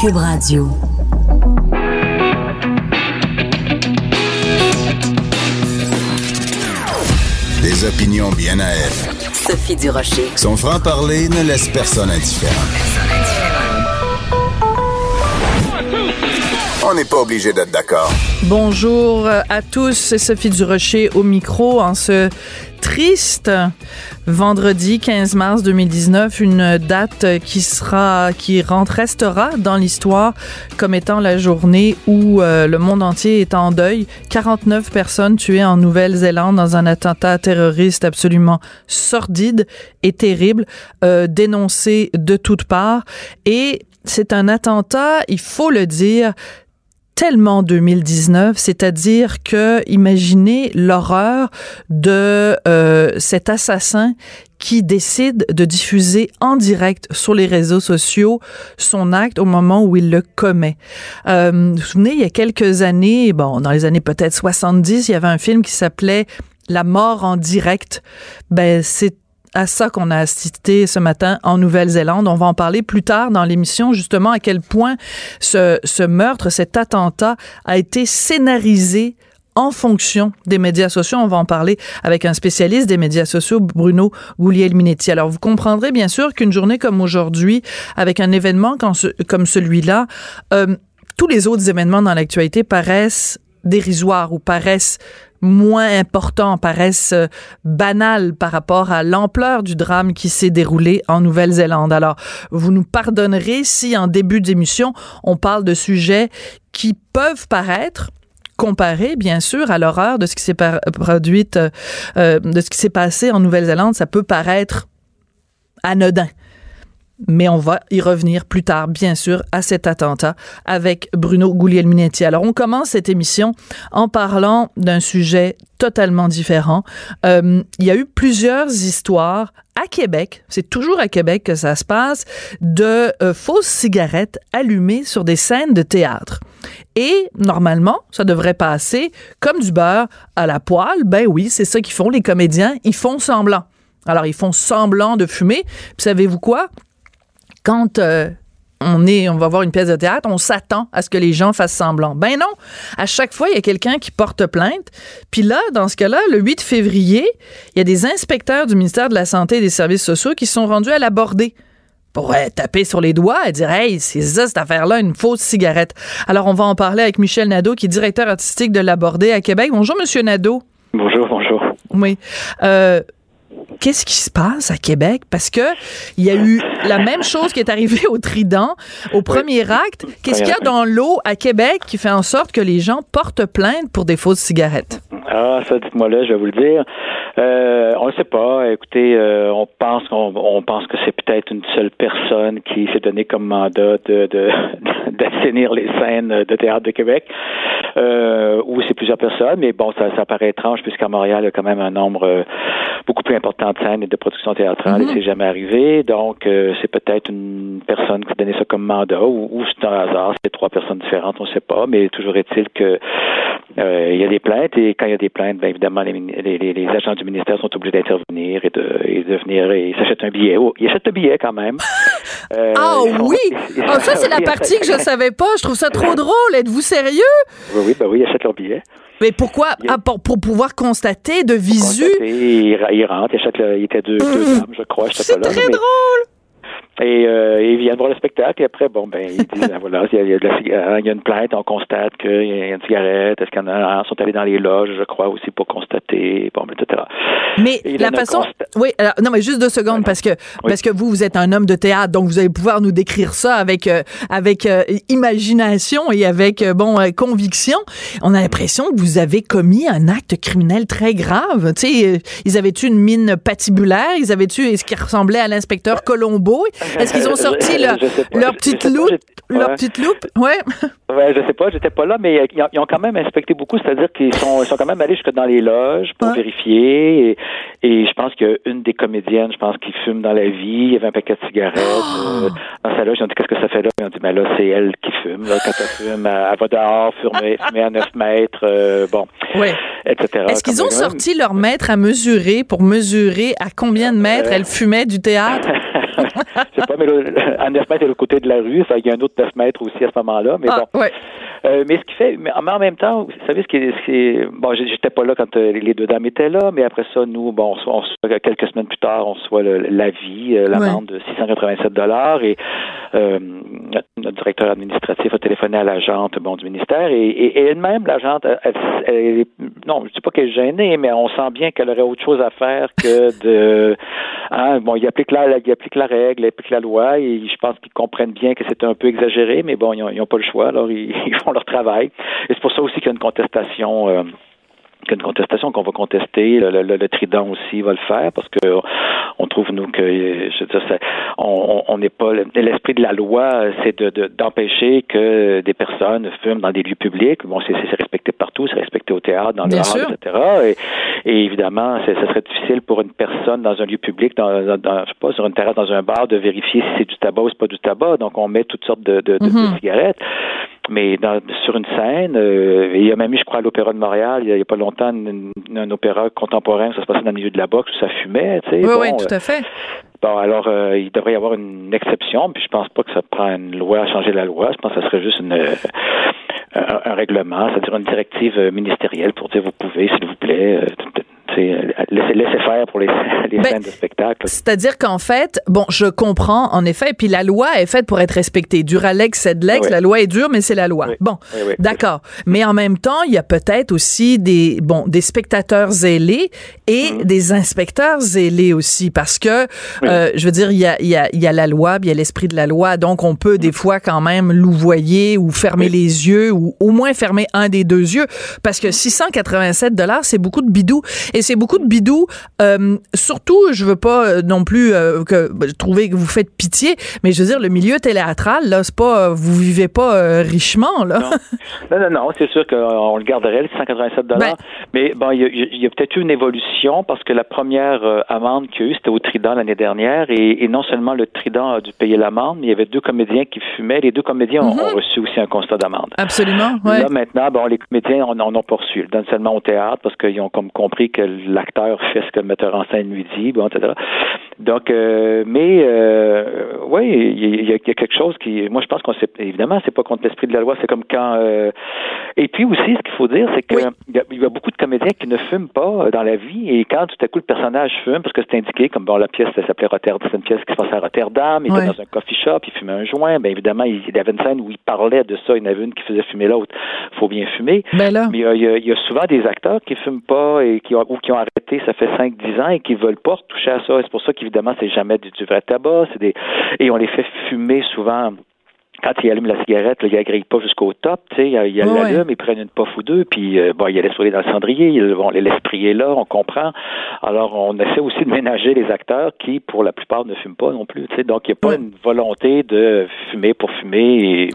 Cube Radio. Des opinions bien à elle. Sophie Durocher. Son franc-parler ne laisse personne indifférent. On n'est pas obligé d'être d'accord. Bonjour à tous, c'est Sophie Durocher au micro en ce triste vendredi 15 mars 2019, une date qui sera, qui rentre, restera dans l'histoire comme étant la journée où euh, le monde entier est en deuil. 49 personnes tuées en Nouvelle-Zélande dans un attentat terroriste absolument sordide et terrible, euh, dénoncé de toutes parts. Et c'est un attentat, il faut le dire, tellement 2019, c'est-à-dire que imaginez l'horreur de euh, cet assassin qui décide de diffuser en direct sur les réseaux sociaux son acte au moment où il le commet. Euh, vous vous souvenez, il y a quelques années, bon, dans les années peut-être 70, il y avait un film qui s'appelait La mort en direct. Ben, c'est à ça qu'on a assisté ce matin en Nouvelle-Zélande. On va en parler plus tard dans l'émission, justement, à quel point ce, ce meurtre, cet attentat a été scénarisé en fonction des médias sociaux. On va en parler avec un spécialiste des médias sociaux, Bruno Gouliel-Minetti. Alors, vous comprendrez bien sûr qu'une journée comme aujourd'hui, avec un événement comme celui-là, euh, tous les autres événements dans l'actualité paraissent dérisoires ou paraissent moins importants, paraissent euh, banals par rapport à l'ampleur du drame qui s'est déroulé en Nouvelle-Zélande. Alors, vous nous pardonnerez si en début d'émission, on parle de sujets qui peuvent paraître comparés, bien sûr, à l'horreur de ce qui s'est produit, euh, euh, de ce qui s'est passé en Nouvelle-Zélande, ça peut paraître anodin mais on va y revenir plus tard, bien sûr, à cet attentat avec Bruno Guglielminetti. Alors, on commence cette émission en parlant d'un sujet totalement différent. Euh, il y a eu plusieurs histoires à Québec, c'est toujours à Québec que ça se passe, de euh, fausses cigarettes allumées sur des scènes de théâtre. Et normalement, ça devrait passer comme du beurre à la poêle. Ben oui, c'est ça qu'ils font les comédiens, ils font semblant. Alors, ils font semblant de fumer. Puis savez-vous quoi? Quand euh, on est, on va voir une pièce de théâtre, on s'attend à ce que les gens fassent semblant. Ben non, à chaque fois il y a quelqu'un qui porte plainte. Puis là, dans ce cas-là, le 8 février, il y a des inspecteurs du ministère de la santé et des services sociaux qui sont rendus à l'aborder pour taper sur les doigts et dire Hey, c'est ça cette affaire-là, une fausse cigarette. Alors, on va en parler avec Michel Nadeau, qui est directeur artistique de l'Abordé à Québec. Bonjour, Monsieur Nadeau. Bonjour, bonjour. Oui. Euh, qu'est-ce qui se passe à Québec? Parce que il y a eu la même chose qui est arrivée au Trident, au premier acte. Qu'est-ce qu'il y a dans l'eau à Québec qui fait en sorte que les gens portent plainte pour des fausses cigarettes? Ah, ça, dites-moi là, je vais vous le dire. Euh, on ne sait pas. Écoutez, euh, on pense qu'on on pense que c'est peut-être une seule personne qui s'est donné comme mandat de, de, d'assainir les scènes de théâtre de Québec, euh, ou c'est plusieurs personnes. Mais bon, ça, ça paraît étrange puisqu'à Montréal, il y a quand même un nombre euh, beaucoup plus important de scènes et de productions théâtrales, et mhm. c'est jamais arrivé. Donc, euh, c'est peut-être une personne qui a donné ça comme mandat, ou, ou c'est un hasard, c'est trois personnes différentes, on ne sait pas. Mais toujours est-il que il y a des plaintes et quand il y a des plaintes, bien évidemment, les, les, les agents du ministère sont obligés d'intervenir et de, et de venir et ils s'achètent un billet. Oh, ils achètent un billet quand même. Euh, ah oui! Ah, ça, c'est la partie que je ne savais pas. Je trouve ça trop drôle. Êtes-vous sérieux? Oui, oui, ben oui, ils achètent leur billet. Mais pourquoi? Ah, pour, pour, pouvoir constater de visu? Constater, ils, rentrent, ils achètent le, il était deux, deux mmh. dames, je crois. C'est très drôle! Et euh, ils viennent voir le spectacle et après, bon, ben, ils disent, ben, voilà, il y, a, il y a une plainte, on constate qu'il y a une cigarette, est-ce qu'il y en a, sont allés dans les loges, je crois, aussi pour constater, bon, etc. Mais la façon, oui, alors, non, mais juste deux secondes, parce que, parce que vous, vous êtes un homme de théâtre, donc vous allez pouvoir nous décrire ça avec, euh, avec euh, imagination et avec, euh, bon, conviction. On a l'impression que vous avez commis un acte criminel très grave. Tu sais, ils avaient-tu une mine patibulaire? Ils avaient-tu ce qui ressemblait à l'inspecteur Colombo? Est-ce qu'ils ont sorti leur, petite pas, loupe? Leur ouais. petite loupe? Ouais. Ouais, je sais pas, j'étais pas là, mais ils ont, ils ont quand même inspecté beaucoup, c'est-à-dire qu'ils sont, ils sont quand même allés jusque dans les loges pour vérifier. Et, et je pense qu'une des comédiennes, je pense, qui fume dans la vie, il y avait un paquet de cigarettes Ah! euh, dans sa loge. Ils ont dit qu'est-ce que ça fait là? Ils ont dit ben là, c'est elle qui fume. Là, quand elle fume, elle, va dehors fumer, fumer à 9 mètres, euh, bon, Ouais. etc. Est-ce qu'ils ont sorti leur mètre à mesurer pour mesurer à combien de mètres Euh, elle fumait du théâtre? je sais pas, mais là, à 9 mètres, c'est le côté de la rue. Ça, il y a un autre 9 mètres aussi à ce moment-là. Mais Ah, bon. ouais. Euh, mais ce qui fait, mais en même temps, vous savez ce qui est, ce qui est- bon, j'étais pas là quand euh, les deux dames étaient là, mais après ça, nous, bon, on reçoit- quelques semaines plus tard, on reçoit le- l'avis, euh, l'amende de 687 dollars et euh, notre, notre directeur administratif a téléphoné à l'agente, bon, du ministère et, et, et elle-même, l'agente, elle, elle- non, je dis pas qu'elle est gênée, mais on sent bien qu'elle aurait autre chose à faire que de, hein, bon, il applique la, il applique la règle, applique la loi et je pense qu'ils comprennent bien que c'est un peu exagéré, mais bon, ils ont, ils ont pas le choix, alors ils, ils font leur travail. Et c'est pour ça aussi qu'il y a une contestation. euh, qu'il y a une contestation qu'on va contester, le, le- le Trident aussi va le faire parce que on trouve nous que je veux dire, ça- on n'est pas l'esprit de la loi, c'est de de- d'empêcher que des personnes fument dans des lieux publics. Bon, c'est respecté partout, c'est respecté au théâtre, dans le hall, etc. Et, et évidemment, ça serait difficile pour une personne dans un lieu public, dans, dans, dans- je sais pas, sur une terrasse, dans un bar, de vérifier si c'est du tabac ou c'est pas du tabac. Donc, on met toutes sortes de, de, Mhm. cigarettes. Mais dans, sur une scène, euh, il y a même eu, je crois, à l'Opéra de Montréal, il y a, pas longtemps, un opéra contemporain, ça se passait dans le milieu de la boxe où ça fumait, tu sais. Oui, Bon, oui, euh, tout à fait. Bon, alors, euh, il devrait y avoir une exception, puis je pense pas que ça prend une loi à changer la loi. Je pense que ça serait juste une, euh, un, un règlement, c'est-à-dire une directive euh, ministérielle pour dire vous pouvez, s'il vous plaît, laissez faire pour les, les Ben, scènes de spectacle. C'est-à-dire qu'en fait, bon, je comprends, en effet, puis la loi est faite pour être respectée. Duralex, Sedlex, Oui. la loi est dure, mais c'est la loi. Oui. Bon, Oui, d'accord. Mais en même temps, il y a peut-être aussi des, bon, des spectateurs zélés et Mhm. des inspecteurs zélés aussi, parce que, euh, je veux dire, il y a, il y, a, il y a la loi, puis il y a l'esprit de la loi, donc on peut des fois quand même louvoyer ou fermer Mhm. Les yeux ou au moins fermer un des deux yeux, parce que 687 dollars, c'est beaucoup de bidou. Et c'est beaucoup de bidou. Euh, surtout, je veux pas euh, non plus euh, que ben, trouver que vous faites pitié, mais je veux dire, le milieu théâtral, là, c'est pas, vous vivez pas euh, richement, là. Non. Non, non, non, c'est sûr qu'on le garderait, le 187 dollars. Mais bon, il y a, peut-être eu une évolution parce que la première amende qu'il y a eu, c'était au Trident l'année dernière. Et, et non seulement le Trident a dû payer l'amende, mais il y avait deux comédiens qui fumaient. Les deux comédiens ont- ont, reçu aussi un constat d'amende. Absolument, ouais. Là, maintenant, bon, les comédiens en ont. Ils le donnent seulement au théâtre parce qu'ils ont comme compris que l'acteur fait ce que le metteur en scène lui dit, bon, etc. Donc, euh, mais, euh, oui, il y, y a quelque chose qui, moi, je pense qu'on sait, évidemment, c'est pas contre l'esprit de la loi, c'est comme quand, euh, et puis aussi, ce qu'il faut dire, c'est que Oui. il y, a- il y a beaucoup de comédiens qui ne fument pas euh, dans la vie, et quand tout à coup le personnage fume, parce que c'est indiqué, comme bon, la pièce, ça s'appelait Rotterdam, c'est une pièce qui se passait à Rotterdam, il était dans un coffee shop, il fumait un joint, bien évidemment, il, il avait une scène où il parlait de ça, il y en avait une qui faisait fumer l'autre, faut bien fumer. Ben là. Mais il y, a, il y a- y a souvent des acteurs qui fument pas et qui ont, ou qui ont arrêté, ça fait 5-10 ans et qui veulent pas toucher à ça. C'est pour ça qu'évidemment, c'est jamais du, du vrai tabac. C'est des, et on les fait fumer souvent. Quand ils allument la cigarette, là, ils agrillent pas jusqu'au top, tu sais, ils l'allument, ils prennent une puff ou deux, puis euh, bon, ils laissent rouler dans le cendrier, ils vont les laissent prier là, on comprend. Alors, on essaie aussi de ménager les acteurs qui, pour la plupart, ne fument pas non plus, tu sais. Donc, il n'y a pas une volonté de fumer pour fumer et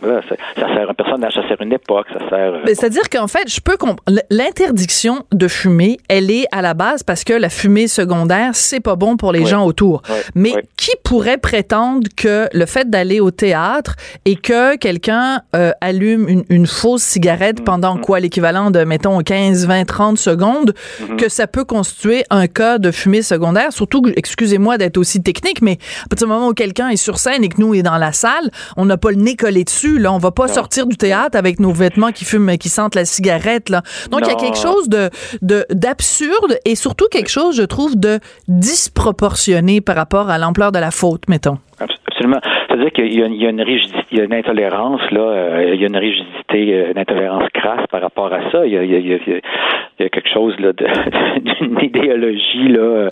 ça, sert un personnage, ça sert une époque, ça sert. euh, Ben, C'est-à-dire qu'en fait, je peux comprendre. L'interdiction de fumer, elle est à la base parce que la fumée secondaire, c'est pas bon pour les gens autour. Mais qui pourrait prétendre que le fait d'aller au théâtre et que quelqu'un euh, allume une, une fausse cigarette pendant quoi l'équivalent de, mettons, 15, 20, 30 secondes, Mm-hmm. que ça peut constituer un cas de fumée secondaire? Surtout, excusez-moi d'être aussi technique, mais à partir du moment où quelqu'un est sur scène et que nous, est dans la salle, on n'a pas le nez collé dessus. Là, on va pas sortir du théâtre avec nos vêtements qui fument, qui sentent la cigarette. Là. Donc, il y a quelque chose de de- d'absurde et surtout quelque chose, je trouve, de disproportionné par rapport à l'ampleur de la faute, mettons. Abs- Absolument. Qu'il y a, une- il y a une rigidité, il y a une intolérance, là, euh, il y a une rigidité, euh, une intolérance crasse par rapport à ça. Il y a, quelque chose là, d'une idéologie là, euh,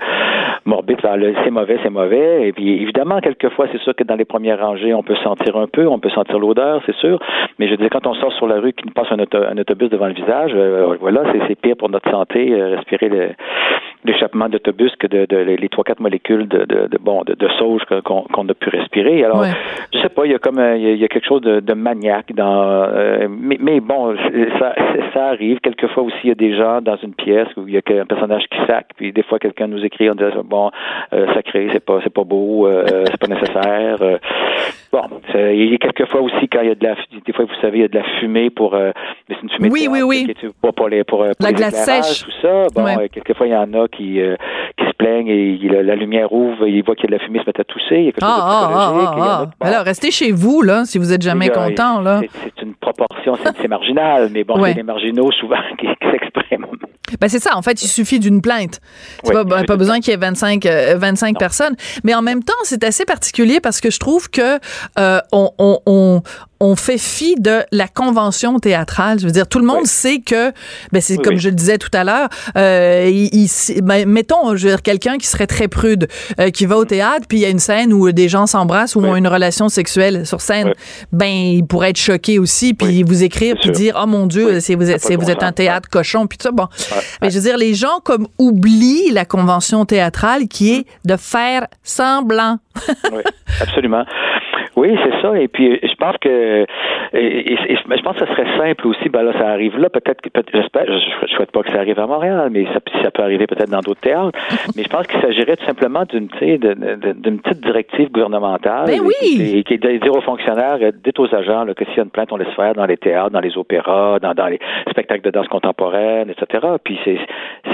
morbide le c'est mauvais, c'est mauvais. Et puis évidemment, quelquefois, c'est sûr que dans les premières rangées, on peut sentir un peu, on peut sentir l'odeur, c'est sûr. Mais je dire, quand on sort sur la rue, qu'il nous passe un, autobus devant le visage, euh, voilà, c'est pire pour notre santé, respirer l'échappement d'autobus que de, les trois quatre molécules de, de, bon de, sauge qu'on a pu respirer. Alors, je sais pas, il y a comme il y a, quelque chose de, maniaque dans. mais, mais, bon, ça, ça arrive. Quelquefois aussi, il y a des gens dans une pièce où il y a un personnage qui sac, puis des fois quelqu'un nous écrit en disant bon, euh, sacré, c'est pas c'est pas beau, euh, c'est pas nécessaire. Euh, bon, il y a quelquefois aussi quand il y a de la des fois vous savez il y a de la fumée pour mais c'est une fumée oui oui oui pour, pour les pour, la glace sèche tout ça. Bon, quelquefois il y en a qui qui se plaignent et la, lumière ouvre, il voit qu'il y a de la fumée, se met à tousser. Il y a quelque chose de ah, ah, ah, ah. Alors restez chez vous là si vous êtes jamais content là. C'est une proportion, c'est marginal, mais bon, c'est les marginaux souvent qui, qui s'expriment. Ben c'est ça. En fait, il suffit d'une plainte. C'est pas, pas besoin qu'il y ait 25, 25 euh, personnes. Mais en même temps, c'est assez particulier parce que je trouve que euh, on, on, on fait fi de la convention théâtrale. Je veux dire, tout le monde sait que, ben c'est comme je le disais tout à l'heure, euh, il, ben, mettons, je veux dire, quelqu'un qui serait très prude, euh, qui va au théâtre, puis il y a une scène où des gens s'embrassent ou ont une relation sexuelle sur scène, ben il pourrait être choqué aussi, puis vous écrire, puis dire, oh mon Dieu, c'est vous êtes, vous êtes un théâtre cochon, puis ça, bon. Mais je veux dire, les gens comme oublient la convention théâtrale qui est de faire semblant. oui, absolument. Oui, c'est ça. Et puis, je pense que, et, je pense que ce serait simple aussi. Ben là, ça arrive là. Peut-être que, j'espère, je, je souhaite pas que ça arrive à Montréal, mais ça, ça peut arriver peut-être dans d'autres théâtres. mais je pense qu'il s'agirait tout simplement d'une, d'une petite directive gouvernementale. Ben oui. Qui, est de dire aux fonctionnaires, euh, dites aux agents que s'il y a une plainte, on laisse faire dans les théâtres, dans les opéras, dans, dans les spectacles de danse contemporaine, etc. Puis c'est,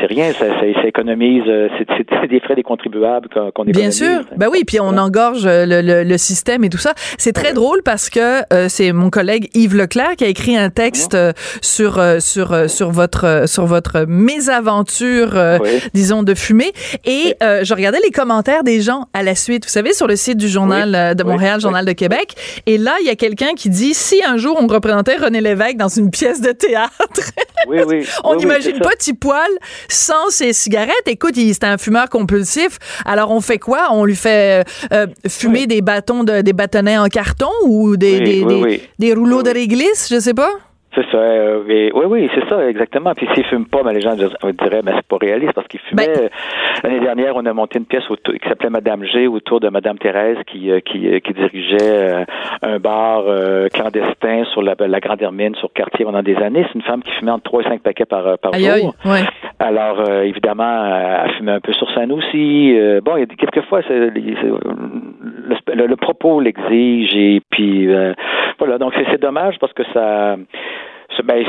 c'est rien, ça, ça, économise, euh, c'est, des frais des contribuables qu'on, économise. Bien sûr. Ben oui, puis on engorge le, le, le système et tout ça. C'est très drôle parce que euh, c'est mon collègue Yves Leclerc qui a écrit un texte euh, sur euh, sur sur votre sur votre mésaventure, disons de fumée. Et je regardais les commentaires des gens à la suite. Vous savez sur le site du journal de Montréal, journal de Québec. Et là, il y a quelqu'un qui dit si un jour on représentait René Lévesque dans une pièce de théâtre. on n'imagine pas Tipoil sans ses cigarettes. Écoute, c'est un fumeur compulsif. Alors on fait quoi? On lui fait fumer des bâtons de des bâtonnets en carton ou des, des, des, rouleaux de réglisse, je sais pas? C'est ça. Euh, oui, oui, c'est ça, exactement. Puis s'il fume pas, mais les gens diraient, mais c'est pas réaliste parce qu'il fumait. Ben- l'année dernière, on a monté une pièce qui s'appelait Madame G autour de Madame Thérèse qui, euh, qui, euh, qui dirigeait un bar clandestin sur la, la Grande Hermine, sur quartier pendant des années. C'est une femme qui fumait entre 3 et 5 paquets par, par jour. Alors, évidemment, elle fumait un peu sur scène aussi. bon, il y a quelquefois, le, le, propos l'exige et puis voilà. Donc, c'est dommage parce que ça ben,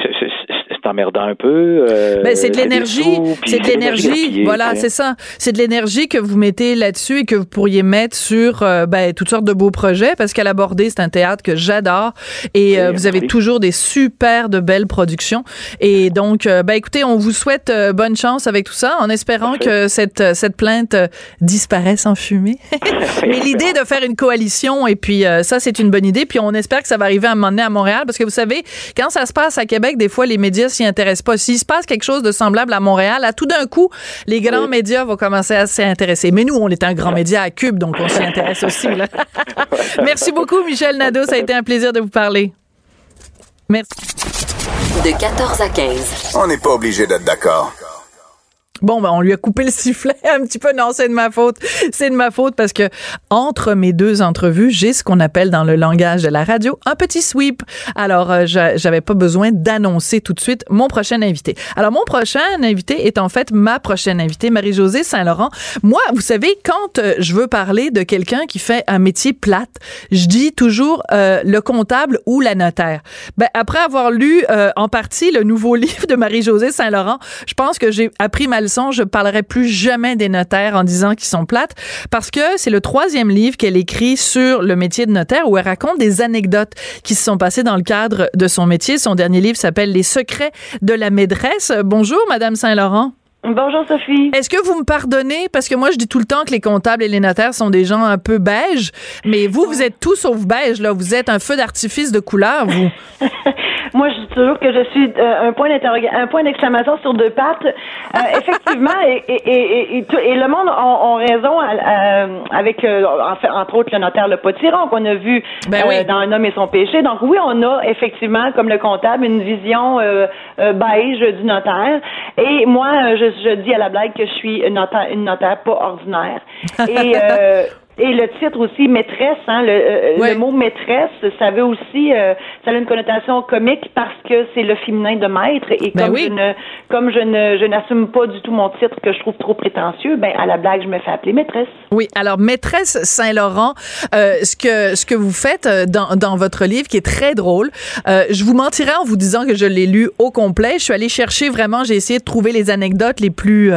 c'est emmerdant un peu. Euh, ben, c'est de l'énergie, c'est de l'énergie, voilà, c'est ça. C'est de l'énergie que vous mettez là-dessus et que vous pourriez mettre sur euh, ben, toutes sortes de beaux projets parce qu'à l'aborder, c'est un théâtre que j'adore et euh, vous avez toujours des super de belles productions. Et donc, ben, écoutez, on vous souhaite bonne chance avec tout ça en espérant que cette, cette plainte disparaisse en fumée. Mais l'idée de faire une coalition et puis ça, c'est une bonne idée. Puis on espère que ça va arriver à un moment donné à Montréal parce que vous savez, quand ça se passe à Québec, des fois, les médias s'y intéressent pas. S'il se passe quelque chose de semblable à Montréal, à tout d'un coup, les grands médias vont commencer à s'y intéresser. Mais nous, on est un grand média à Cube, donc on s'y intéresse aussi. Merci beaucoup, Michel Nadeau. Ça a été un plaisir de vous parler. Merci. De 14 à 15. On n'est pas obligé d'être d'accord. Bon, ben, on lui a coupé le sifflet un petit peu. Non, c'est de ma faute. C'est de ma faute parce que entre mes deux entrevues, j'ai ce qu'on appelle dans le langage de la radio un petit sweep. Alors, euh, j'avais pas besoin d'annoncer tout de suite mon prochain invité. Alors, mon prochain invité est en fait ma prochaine invitée, Marie-Josée Saint-Laurent. Moi, vous savez, quand euh, je veux parler de quelqu'un qui fait un métier plate, je dis toujours euh, le comptable ou la notaire. Ben, après avoir lu en partie le nouveau livre de Marie-Josée Saint-Laurent, je pense que j'ai appris ma leçon, je parlerai plus jamais des notaires en disant qu'ils sont plates parce que c'est le troisième livre qu'elle écrit sur le métier de notaire où elle raconte des anecdotes qui se sont passées dans le cadre de son métier. Son dernier livre s'appelle Les secrets de la maîtresse. Bonjour, Madame Saint-Laurent. Bonjour Sophie. Est-ce que vous me pardonnez? Parce que moi je dis tout le temps que les comptables et les notaires sont des gens un peu beiges, mais vous vous êtes tout sauf beige là, vous êtes un feu d'artifice de couleur vous. Moi, je dis toujours que je suis euh, un point d'interrogation, un point d'exclamation sur deux pattes. Euh, effectivement, et, et, et, et, le monde a, raison avec, entre autres, le notaire Le Potiron qu'on a vu ben dans Un homme et son péché. Donc oui, on a effectivement, comme le comptable, une vision beige du notaire. Et moi, je, je dis à la blague que je suis une notaire, une notaire pas ordinaire. Et et le titre aussi, maîtresse, hein, le, euh, le mot maîtresse, ça veut aussi, euh, ça a une connotation comique parce que c'est le féminin de maître. Et ben comme je ne, comme je ne, je n'assume pas du tout mon titre que je trouve trop prétentieux, ben à la blague, je me fais appeler maîtresse. Oui, alors maîtresse Saint-Laurent, euh, ce que ce que vous faites dans, dans votre livre, qui est très drôle, je vous mentirais en vous disant que je l'ai lu au complet. Je suis allée chercher vraiment, j'ai essayé de trouver les anecdotes les plus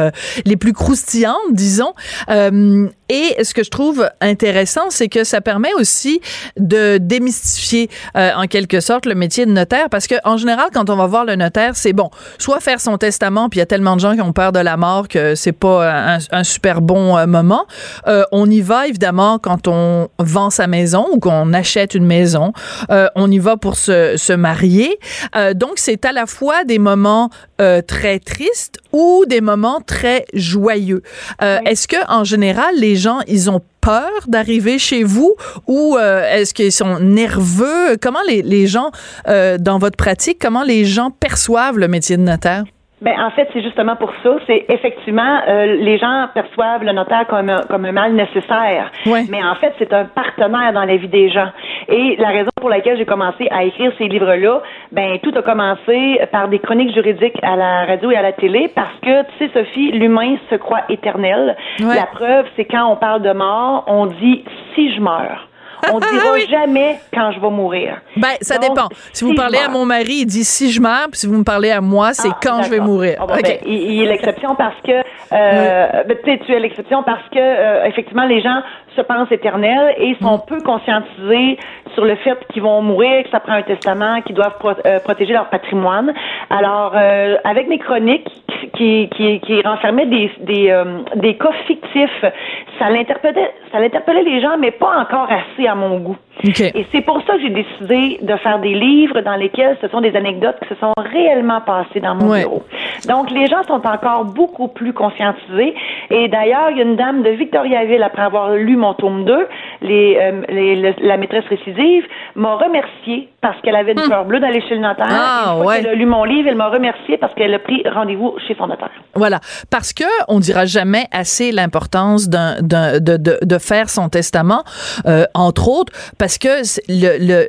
les plus croustillantes, disons. et ce que je trouve intéressant, c'est que ça permet aussi de démystifier euh, en quelque sorte le métier de notaire parce que en général quand on va voir le notaire, c'est bon, soit faire son testament puis il y a tellement de gens qui ont peur de la mort que c'est pas un, super bon euh, moment. Euh, on y va évidemment quand on vend sa maison ou qu'on achète une maison, on y va pour se, se marier. donc c'est à la fois des moments très tristes ou des moments très joyeux. Est-ce que en général les gens ils ont d'arriver chez vous ou euh, est-ce qu'ils sont nerveux? Comment les, les gens, euh, dans votre pratique, comment les gens perçoivent le métier de notaire? Ben en fait, c'est justement pour ça. C'est effectivement euh, les gens perçoivent le notaire comme un, comme un mal nécessaire. Mais en fait, c'est un partenaire dans la vie des gens. Et la raison pour laquelle j'ai commencé à écrire ces livres-là, ben tout a commencé par des chroniques juridiques à la radio et à la télé parce que tu sais Sophie, l'humain se croit éternel. La preuve, c'est quand on parle de mort, on dit si je meurs. On dira jamais quand je vais mourir. Ben, ça dépend. Si, vous parlez à mon mari, il dit si je meurs, puis si vous me parlez à moi, c'est ah, quand je vais mourir. Ah, ben, il, est l'exception parce que euh, ben, tu es l'exception parce que euh, effectivement les gens se pensent éternels et sont mm. peu conscientisés sur le fait qu'ils vont mourir, que ça prend un testament, qu'ils doivent euh, protéger leur patrimoine. Alors, euh, avec mes chroniques qui, qui, qui renfermaient des, des, des cas fictifs, ça l'interpellait, ça l'interpellait les gens, mais pas encore assez à mon goût. Et c'est pour ça que j'ai décidé de faire des livres dans lesquels ce sont des anecdotes qui se sont réellement passées dans mon bureau. Donc, les gens sont encore beaucoup plus conscientisés. Et d'ailleurs, il y a une dame de Victoriaville, après avoir lu mon tome 2, les, les, la maîtresse récidive, m'a remercié parce qu'elle avait une peur bleue d'aller chez le notaire. Ah, une fois qu'elle a lu mon livre, elle m'a remercié parce qu'elle a pris rendez-vous chez son notaire. Voilà. Parce que on dira jamais assez l'importance d'un, de, de, de, faire son testament, euh, entre autres, parce que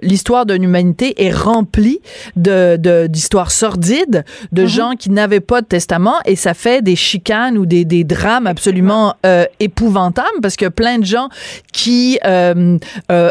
l'histoire d'une humanité est remplie de, d'histoires sordides, de mm-hmm. gens qui n'avaient pas de testament et ça fait des chicanes ou des, des drames absolument euh, épouvantables parce que plein de gens qui euh,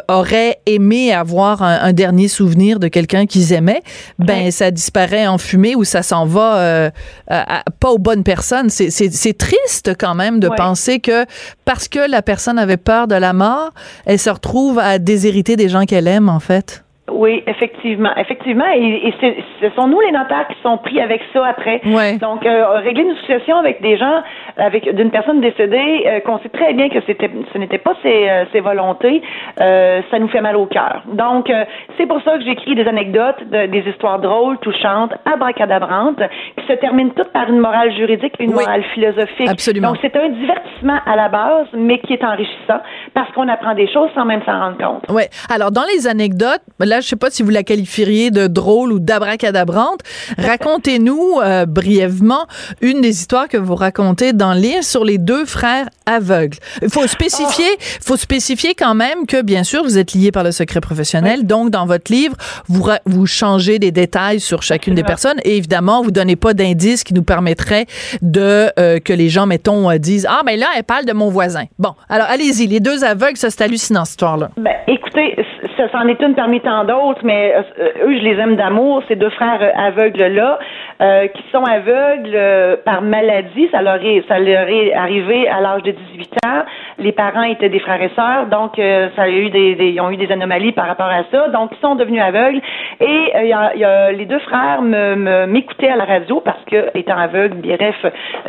auraient aimé avoir un, dernier souvenir de quelqu'un qu'ils aimaient, ben ça disparaît en fumée ou ça s'en va pas aux bonnes personnes. C'est triste quand même de penser que parce que la personne avait peur de la mort, elle se retrouve à déshériter des gens qu'elle aime en fait. Oui, effectivement, effectivement, et, ce sont nous les notaires qui sont pris avec ça après. Donc, euh, régler une situation avec des gens, avec d'une personne décédée, euh, qu'on sait très bien que c'était, ce n'était pas ses, euh, ses volontés, ça nous fait mal au cœur. Donc, c'est pour ça que j'écris des anecdotes, des histoires drôles, touchantes, abracadabrantes, qui se terminent toutes par une morale juridique, une morale philosophique. Absolument. Donc, c'est un divertissement à la base, mais qui est enrichissant parce qu'on apprend des choses sans même s'en rendre compte. Oui. Alors, dans les anecdotes, là, je sais pas si vous la qualifieriez de drôle ou d'abracadabrante. Racontez-nous euh, brièvement une des histoires que vous racontez dans le livre sur les deux frères aveugles. Il faut spécifier, oh. faut spécifier quand même que bien sûr vous êtes liés par le secret professionnel. Donc dans votre livre, vous vous changez des détails sur chacune des personnes et évidemment vous donnez pas d'indices qui nous permettraient de euh, que les gens mettons euh, disent ah mais là elle parle de mon voisin. Bon, alors allez-y, les deux aveugles, ça c'est hallucinant cette histoire là. Ben écoutez, ça c'en est une parmi tant d'autres, mais euh, eux, je les aime d'amour, ces deux frères euh, aveugles-là, euh, qui sont aveugles par maladie. Ça leur, est, ça leur est arrivé à l'âge de 18 ans. Les parents étaient des frères et sœurs, donc ça a eu des, ils ont eu des anomalies par rapport à ça. Donc, ils sont devenus aveugles. Et y a, y a, les deux frères me, m'écoutaient à la radio parce que, étant aveugle, bref,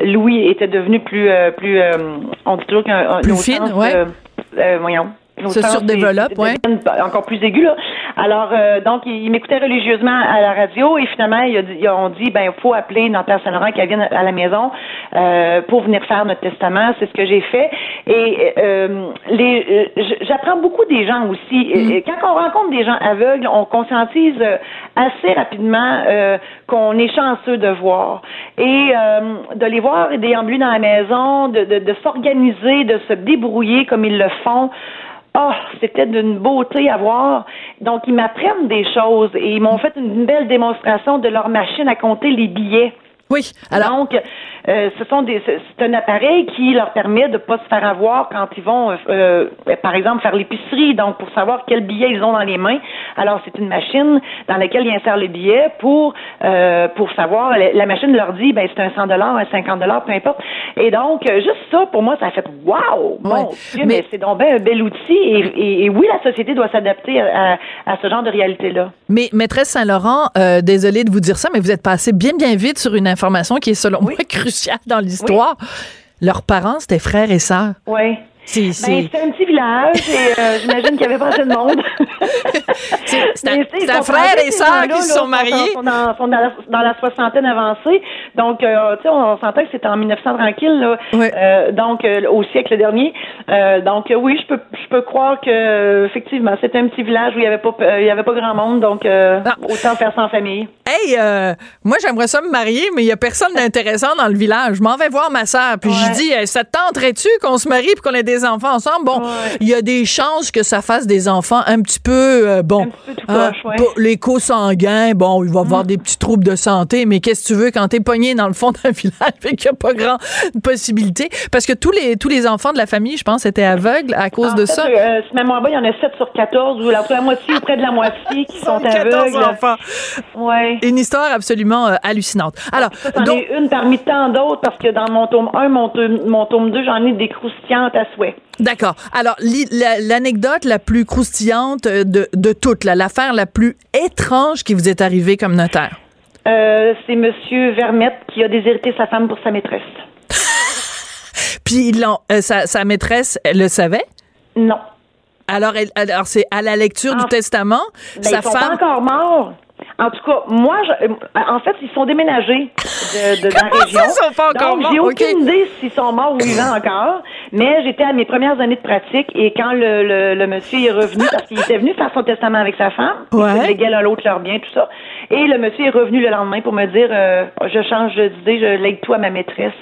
Louis était devenu plus, plus on dit toujours qu'un... Plus fine, ouais. voyons se surdéveloppe, ouais. Encore plus aigu, là. Alors, euh, donc, il, m'écoutait religieusement à la radio et finalement, il a dit- ils ont dit, ben, il faut appeler Notaire Saint-Laurent qu'elle vienne à la maison euh, pour venir faire notre testament. C'est ce que j'ai fait. Et euh, les, j'apprends beaucoup des gens aussi. Mm. Et Quand on rencontre des gens aveugles, on conscientise assez rapidement qu'on est chanceux de voir. Et de les voir déambuler dans la maison, de, de, de s'organiser, de se débrouiller comme ils le font. Oh, c'était d'une beauté à voir. Donc, ils m'apprennent des choses et ils m'ont fait une belle démonstration de leur machine à compter les billets. Oui. Alors, Donc, euh, ce sont des, c'est un appareil qui leur permet de pas se faire avoir quand ils vont, euh, euh, par exemple, faire l'épicerie. Donc, pour savoir quel billet ils ont dans les mains. Alors, c'est une machine dans laquelle ils insèrent les billets pour euh, pour savoir. La, machine leur dit, ben c'est un 100 dollars, un 50 dollars, peu importe. Et donc, juste ça, pour moi, ça a fait wow, mon Ouais. Dieu, Mais- mais, c'est donc ben un bel outil. Et, et- et oui, la société doit s'adapter à, à- ce genre de réalité-là. mais maîtresse Saint-Laurent, euh, désolée de vous dire ça, mais vous êtes passé bien, bien vite sur une information qui est selon Oui. moi cruciale dans l'histoire. Leurs parents, c'était frères et sœurs. Oui. C'est, Ben, un petit village et euh, j'imagine qu'il y avait pas assez de monde. c'est, un, frère et gens-là, qui se sont mariés. Sont, dans, sont dans la, dans la soixantaine avancée. Donc, euh, tu sais, on, s'entend que c'était en 1900 tranquille, là. Ouais. Euh, donc, euh, au siècle dernier. Donc, oui, je peux, je peux croire que, effectivement, c'était un petit village où il y avait pas, il y avait pas grand monde. Donc, autant faire ça en famille. Hey, moi, j'aimerais ça me marier, mais il y a personne d'intéressant dans le village. Je m'en vais voir ma sœur, puis je Ouais. dis, Eh, ça te tenterait-tu qu'on se marie puis qu'on ait des enfants ensemble? Bon, Ouais. il y a des chances que ça fasse des enfants un petit peu, euh, bon, peu hein, croche, ouais. pas- les co-sanguins, bon, il va y avoir des petits troubles de santé, mais qu'est-ce que tu veux quand t'es pogné dans le fond d'un village et qu'il n'y a pas grand possibilité? Parce que tous les, tous les enfants de la famille, je pense, étaient aveugles à cause En de fait, ça. Euh, ce mémoire il y en a 7 sur 14, ou la, la moitié, ou près de la moitié, qui sont 14 aveugles. enfants. Ouais. Une histoire absolument euh, hallucinante. Alors, Ça, donc, une parmi tant d'autres parce que dans mon tome 1, mon tome, mon tome 2, j'en ai des croustillantes à souhait. D'accord. Alors, l'anecdote la, plus croustillante euh, de, de toutes, l'affaire la plus étrange qui vous est arrivée comme notaire? Euh, c'est Monsieur Vermette qui a déshérité sa femme pour sa maîtresse. Puis, euh, sa, sa maîtresse, elle le savait? Non. Alors, elle- alors c'est à la lecture du Ah. testament, Ben, sa ils sont femme. pas encore morts. En tout cas, moi, je- en fait, ils sont déménagés de, de, dans Comment la région. ça, ils sont pas encore Donc, morts? j'ai aucune idée s'ils sont morts ou vivants encore. Mais j'étais à mes premières années de pratique et quand le, le, le monsieur est revenu, parce qu'il était venu faire son testament avec sa femme, Ouais. ils l'un l'autre leur bien, tout ça. Et le monsieur est revenu le lendemain pour me dire, euh, je change d'idée, je lègue tout à ma maîtresse.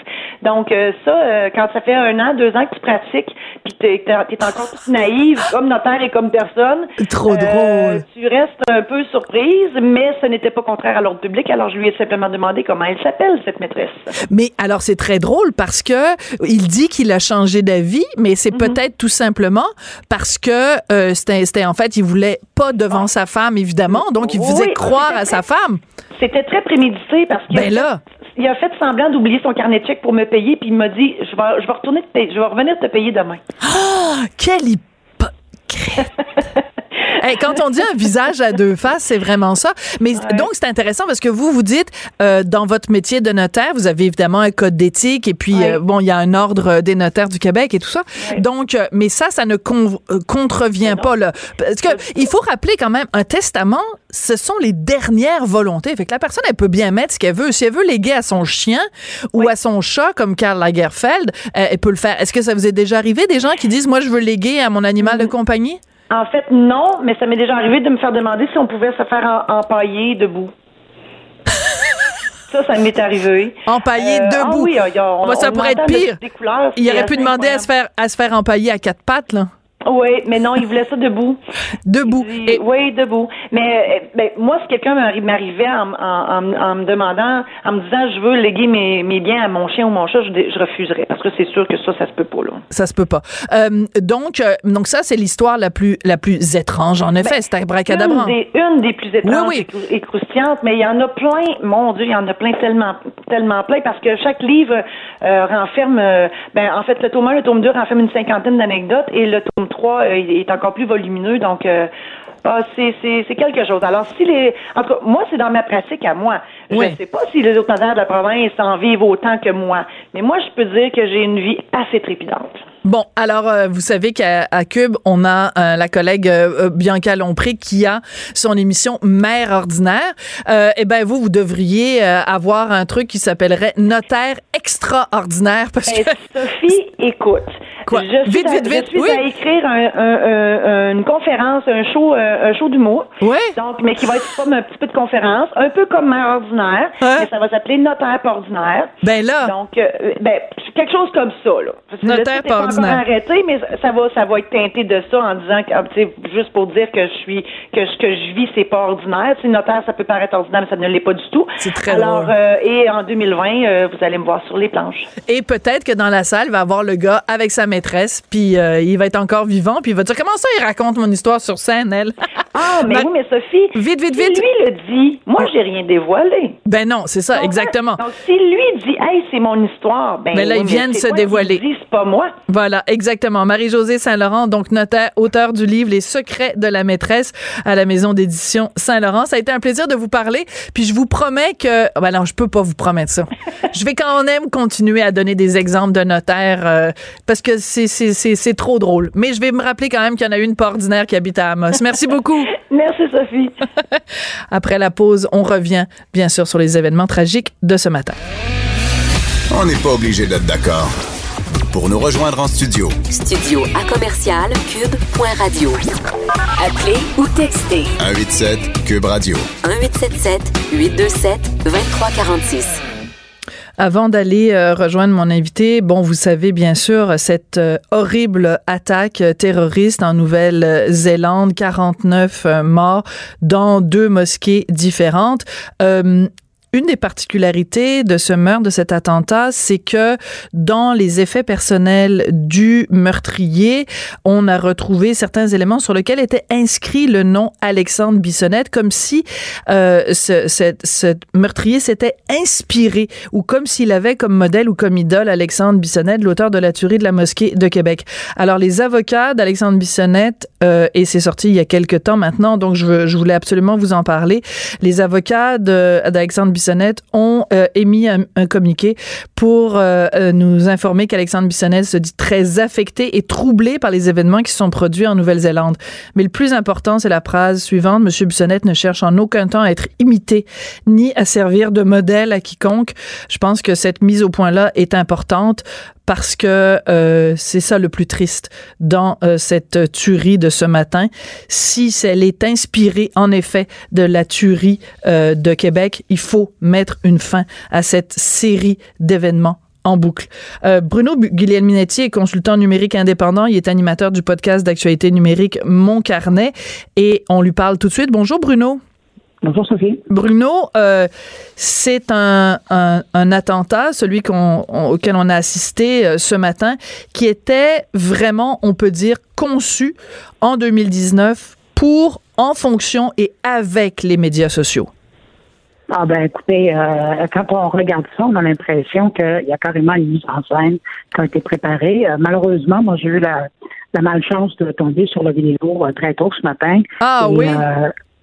Donc euh, ça, euh, quand ça fait un an, deux ans que tu pratiques, puis t'es, t'es encore toute naïve, comme notaire et comme personne. Trop drôle. Tu restes un peu surprise, mais ce n'était pas contraire à l'ordre public. Alors je lui ai simplement demandé comment elle s'appelle cette maîtresse. Mais alors, c'est très drôle parce que il dit qu'il a changé d'avis, mais c'est Mhm. peut-être tout simplement parce que euh, c'était en fait, il voulait pas devant sa femme, évidemment, donc il faisait oui, croire à sa femme. C'était très prémédité parce qu'il Ben a, là. fait- il a fait semblant d'oublier son carnet de chèques pour me payer, puis il m'a dit je vais, je vais retourner, te payer- je vais revenir te payer demain. Ah, quel Hey, quand on dit un visage à deux faces, c'est vraiment ça. Mais donc, c'est intéressant parce que vous, vous dites, euh, dans votre métier de notaire, vous avez évidemment un code d'éthique et puis, Ouais. euh, bon, il y a un ordre des notaires du Québec et tout ça. Ouais. Donc, euh, mais ça, ça ne con- euh, contrevient pas, là. Parce que il faut rappeler quand même, un testament, ce sont les dernières volontés. Fait que la personne, elle peut bien mettre ce qu'elle veut. Si elle veut léguer à son chien ou à son chat, comme Karl Lagerfeld, euh, elle peut le faire. Est-ce que ça vous est déjà arrivé, des gens qui disent, moi, je veux léguer à mon animal de Mm. compagnie? En fait, non, mais ça m'est déjà arrivé de me faire demander si on pouvait se faire en- empailler debout. ça, ça m'est arrivé. Empailler Euh, debout. Ah oui, on, Moi, ça on pourrait être pire. Des couleurs, Il aurait pu demander à se faire à se faire empailler à quatre pattes là, Oui, mais non, il voulait ça debout. debout. Il dit- Et Oui, debout. Mais euh, ben, moi, si quelqu'un m'arri- m'arrivait en, en, en- en me demandant, en me disant je veux léguer mes, mes biens à mon chien ou mon chat, je, je refuserais. Parce que c'est sûr que ça, ça se peut pas, là. ça se peut pas. Euh, donc euh, donc ça c'est l'histoire la plus la plus étrange en effet, c'est abracadabra. Une des, une des plus étranges Oui, oui. et crou- et croustillantes, mais il y en a plein, mon Dieu, il y en a plein tellement, tellement plein, parce que chaque livre euh, renferme, ben, en fait, le tome 1, le tome 2 renferme une cinquantaine d'anecdotes, et le tome 3 euh, est encore plus volumineux, donc euh, ah, c'est, quelque chose. Alors, si les. En tout cas, moi, c'est dans ma pratique à moi. Je ne sais pas si les autres notaires de la province en vivent autant que moi, mais moi, je peux dire que j'ai une vie assez trépidante. Bon, alors euh, vous savez qu'à Cube, on a euh, la collègue euh, Bianca Lompré qui a son émission Mère ordinaire. eh ben vous, vous devriez avoir un truc qui s'appellerait Notaire extraordinaire parce que Sophie, écoute. Quoi? Je suis, vite, vite, vite. Je suis à écrire un, une conférence, un show, un show d'humour. Oui. Donc, mais qui va être comme un petit peu de conférence, un peu comme Mère ordinaire, mais ça va s'appeler Notaire ordinaire. Ben là. Donc, ben quelque chose comme ça là. Notaire ordinaire arrêter, mais ça va, ça va être teinté de ça en disant que, ah, juste pour dire que je suis, que ce que je vis, c'est pas ordinaire. C'est notaire, ça peut paraître ordinaire, mais ça ne l'est pas du tout. C'est très Alors, euh, et en 2020, euh, vous allez me voir sur les planches. Et peut-être que dans la salle, il va avoir le gars avec sa maîtresse, puis euh, il va être encore vivant, puis il va dire comment ça, il raconte mon histoire sur scène, elle? Ah, mais oui, mais Sophie, vite, vite, si vite. lui le dit, moi, j'ai rien dévoilé. Ben non, c'est ça, exactement. Donc, si lui dit, hey, c'est mon histoire, ben, mais là, il vient de se dévoiler. c'est pas moi. Voilà, exactement. Marie-Josée Saint-Laurent, donc notaire, auteur du livre Les secrets de la maîtresse à la maison d'édition Saint-Laurent. Ça a été un plaisir de vous parler. Puis je vous promets que, ben non, je peux pas vous promettre ça. je vais quand même continuer à donner des exemples de notaires euh, parce que c'est trop drôle. Mais je vais me rappeler quand même qu'il y en a une pas ordinaire qui habite à Amos. Merci beaucoup. Merci Sophie. Après la pause, on revient bien sûr sur les événements tragiques de ce matin. On n'est pas obligé d'être d'accord. Pour nous rejoindre en studio. Studio à commercial cube.radio. Appelez ou textez. 187 cube radio. 1877 827 2346. Avant d'aller euh, rejoindre mon invité, bon, vous savez bien sûr cette euh, horrible attaque terroriste en Nouvelle-Zélande, 49 euh, morts dans deux mosquées différentes une des particularités de ce meurtre, de cet attentat, c'est que dans les effets personnels du meurtrier, on a retrouvé certains éléments sur lesquels était inscrit le nom Alexandre Bissonnette, comme si euh, ce, ce, meurtrier s'était inspiré ou comme s'il avait comme modèle ou comme idole Alexandre Bissonnette, l'auteur de la tuerie de la mosquée de Québec. Alors les avocats d'Alexandre Bissonnette, euh, et c'est sorti il y a quelques temps maintenant, donc je, je voulais absolument vous en parler, les avocats d'Alexandre Ont euh, émis un, communiqué pour euh, euh, nous informer qu'Alexandre Bissonnette se dit très affecté et troublé par les événements qui sont produits en Nouvelle-Zélande. Mais le plus important, c'est la phrase suivante. Monsieur Bissonnette ne cherche en aucun temps à être imité ni à servir de modèle à quiconque. Je pense que cette mise au point-là est importante parce que euh, c'est ça le plus triste dans euh, cette tuerie de ce matin. Si elle est inspirée en effet de la tuerie euh, de Québec, il faut mettre une fin à cette série d'événements en boucle. Bruno Guglielminetti est consultant numérique indépendant. Il est animateur du podcast d'actualité numérique Mon Carnet et on lui parle tout de suite. Bonjour Bruno. Bonjour Sophie. Bruno, euh, c'est un, un, attentat, celui auquel on a assisté euh, ce matin, qui était vraiment, on peut dire, conçu en 2019 pour, en fonction et avec les médias sociaux. Ah ben écoutez, euh, quand on regarde ça, on a l'impression qu'il y a carrément une mise en scène qui a été préparée. malheureusement, moi j'ai eu la, la malchance de tomber sur la vidéo très tôt ce matin. Ah oui?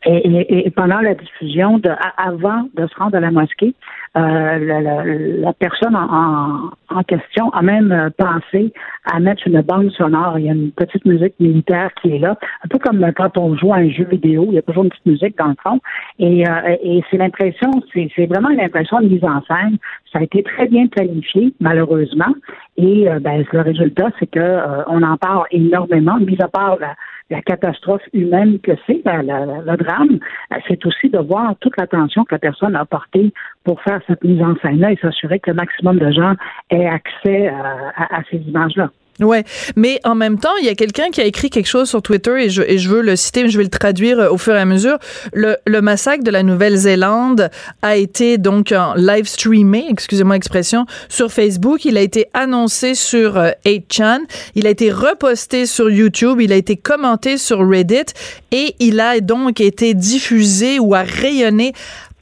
Et, et, pendant la diffusion, de, avant de se rendre à la mosquée, euh, la, la, personne en, en, question a même euh, pensé à mettre une bande sonore. Il y a une petite musique militaire qui est là, un peu comme quand on joue à un jeu vidéo, il y a toujours une petite musique dans le fond. Et, euh, et c'est l'impression, c'est vraiment une impression de mise en scène. Ça a été très bien planifié, malheureusement. Et ben, le résultat, c'est que on en parle énormément, mis à part la, la catastrophe humaine que c'est, le drame, c'est aussi de voir toute l'attention que la personne a portée pour faire cette mise en scène-là et s'assurer que le maximum de gens aient accès à ces images-là. Ouais, mais en même temps, il y a quelqu'un qui a écrit quelque chose sur Twitter et je, et je veux le citer, mais je vais le traduire euh, au fur et à mesure. Le, le massacre de la Nouvelle-Zélande a été donc en live streamé, excusez-moi l'expression, sur Facebook. Il a été annoncé sur 8chan. Euh, il a été reposté sur YouTube. Il a été commenté sur Reddit et il a donc été diffusé ou a rayonné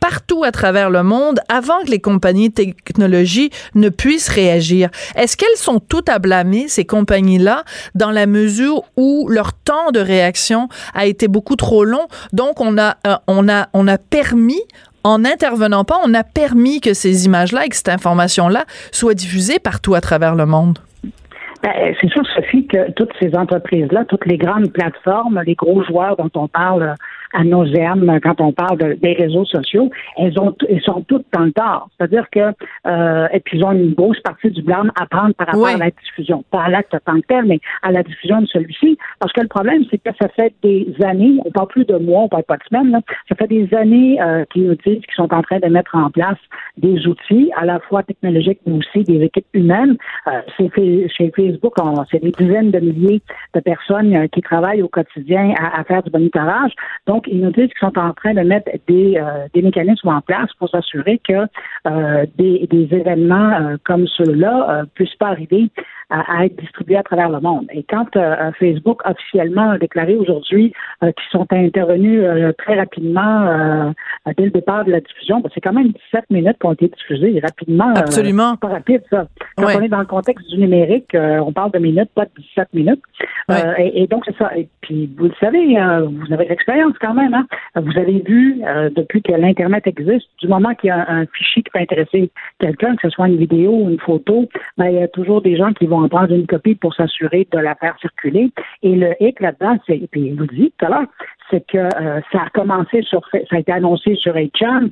partout à travers le monde avant que les compagnies de technologie ne puissent réagir. Est-ce qu'elles sont toutes à blâmer, ces compagnies-là, dans la mesure où leur temps de réaction a été beaucoup trop long? Donc, on a, euh, on a, on a permis, en n'intervenant pas, on a permis que ces images-là et que cette information-là soient diffusées partout à travers le monde. Ben, c'est sûr, Sophie, que toutes ces entreprises-là, toutes les grandes plateformes, les gros joueurs dont on parle à nauséam quand on parle des réseaux sociaux, elles ont elles sont toutes dans le tort. C'est-à-dire que euh, et puis ils ont une grosse partie du blâme à prendre par rapport à la diffusion, pas à l'acte tant que tel, mais à la diffusion de celui-ci. Parce que le problème, c'est que ça fait des années, on parle plus de mois, on parle pas de semaines, là, ça fait des années euh, qu'ils nous disent qu'ils sont en train de mettre en place des outils, à la fois technologiques, mais aussi des équipes humaines. Euh, c'est chez Facebook, c'est des dizaines de milliers de personnes euh, qui travaillent au quotidien à, à faire du monitorage. Donc, ils nous disent qu'ils sont en train de mettre des, euh, des mécanismes en place pour s'assurer que euh, des, des, événements euh, comme ceux-là puissent pas arriver à, être distribués à travers le monde. Et quand Facebook officiellement a déclaré aujourd'hui qu'ils sont intervenus très rapidement dès le départ de la diffusion, ben, c'est quand même 17 minutes qui ont été diffusées rapidement. Absolument. pas rapide, ça. Quand on est dans le contexte du numérique, on parle de minutes, pas de 17 minutes. Et, et, donc, c'est ça. Et puis, vous le savez, vous avez l'expérience quand Hein. Vous avez vu, euh, depuis que l'Internet existe, du moment qu'il y a un, fichier qui peut intéresser quelqu'un, que ce soit une vidéo ou une photo, ben, il y a toujours des gens qui vont en prendre une copie pour s'assurer de la faire circuler. Et le hic là-dedans, c'est, puis vous tout à l'heure, c'est que euh, ça a commencé sur, ça a été annoncé sur HM,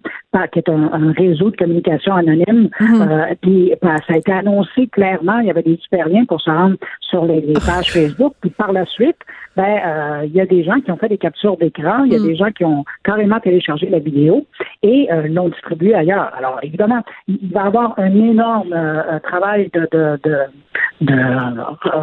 qui est un, réseau de communication anonyme, mhm. euh, puis ben, ça a été annoncé clairement, il y avait des super liens pour se rendre sur les, pages Facebook, puis par la suite, ben euh, il y a des gens qui ont fait des captures d'écran, il y a mhm. des gens qui ont carrément téléchargé la vidéo et l'ont distribuée ailleurs. Alors évidemment, il va y avoir un énorme travail de, de, de, de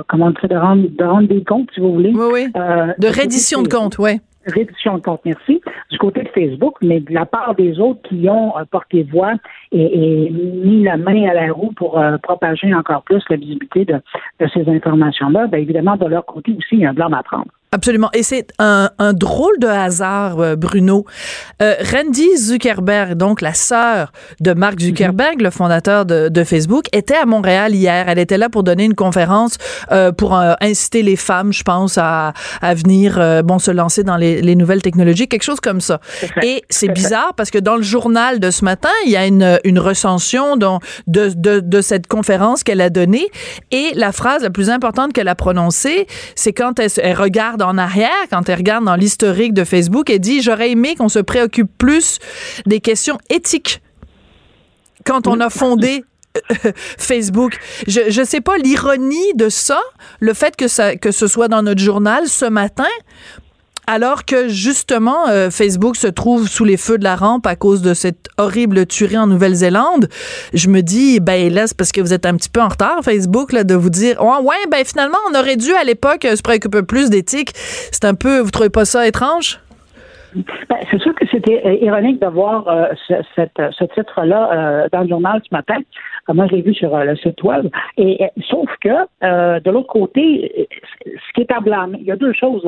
comment dire, de rendre, de rendre des comptes, si vous voulez. Oui, oui. de reddition de comptes, oui réduction de compte, merci, du côté de Facebook, mais de la part des autres qui ont euh, porté voix et, mis la main à la roue pour euh, propager encore plus la visibilité de, ces informations-là, bien évidemment, de leur côté aussi, il y a un blâme à prendre. Absolument. Et c'est un, un, drôle de hasard, euh, Bruno. Euh, Randy Zuckerberg, donc la sœur de Mark Zuckerberg, le fondateur de, de, Facebook, était à Montréal hier. Elle était là pour donner une conférence euh, pour euh, inciter les femmes, je pense, à, à venir euh, bon se lancer dans les, les, nouvelles technologies, quelque chose comme ça. Et c'est bizarre parce que dans le journal de ce matin, il y a une, une recension de, de, de cette conférence qu'elle a donnée. Et la phrase la plus importante qu'elle a prononcée, c'est quand elle, elle regarde en arrière, quand elle regarde dans l'historique de Facebook, elle dit J'aurais aimé qu'on se préoccupe plus des questions éthiques quand on a fondé euh, Facebook. Je ne sais pas l'ironie de ça, le fait que, ça, que ce soit dans notre journal ce matin, alors que justement euh, Facebook se trouve sous les feux de la rampe à cause de cette horrible tuerie en Nouvelle-Zélande, je me dis ben là c'est parce que vous êtes un petit peu en retard Facebook là de vous dire ouais, ouais ben finalement on aurait dû à l'époque se préoccuper plus d'éthique. C'est un peu vous trouvez pas ça étrange ben, c'est sûr que c'était euh, ironique de voir euh, ce, ce titre-là dans le journal ce matin. Moi, je l'ai vu sur le site web. Et, sauf que de l'autre côté, ce qui est à blâmer, il y a deux choses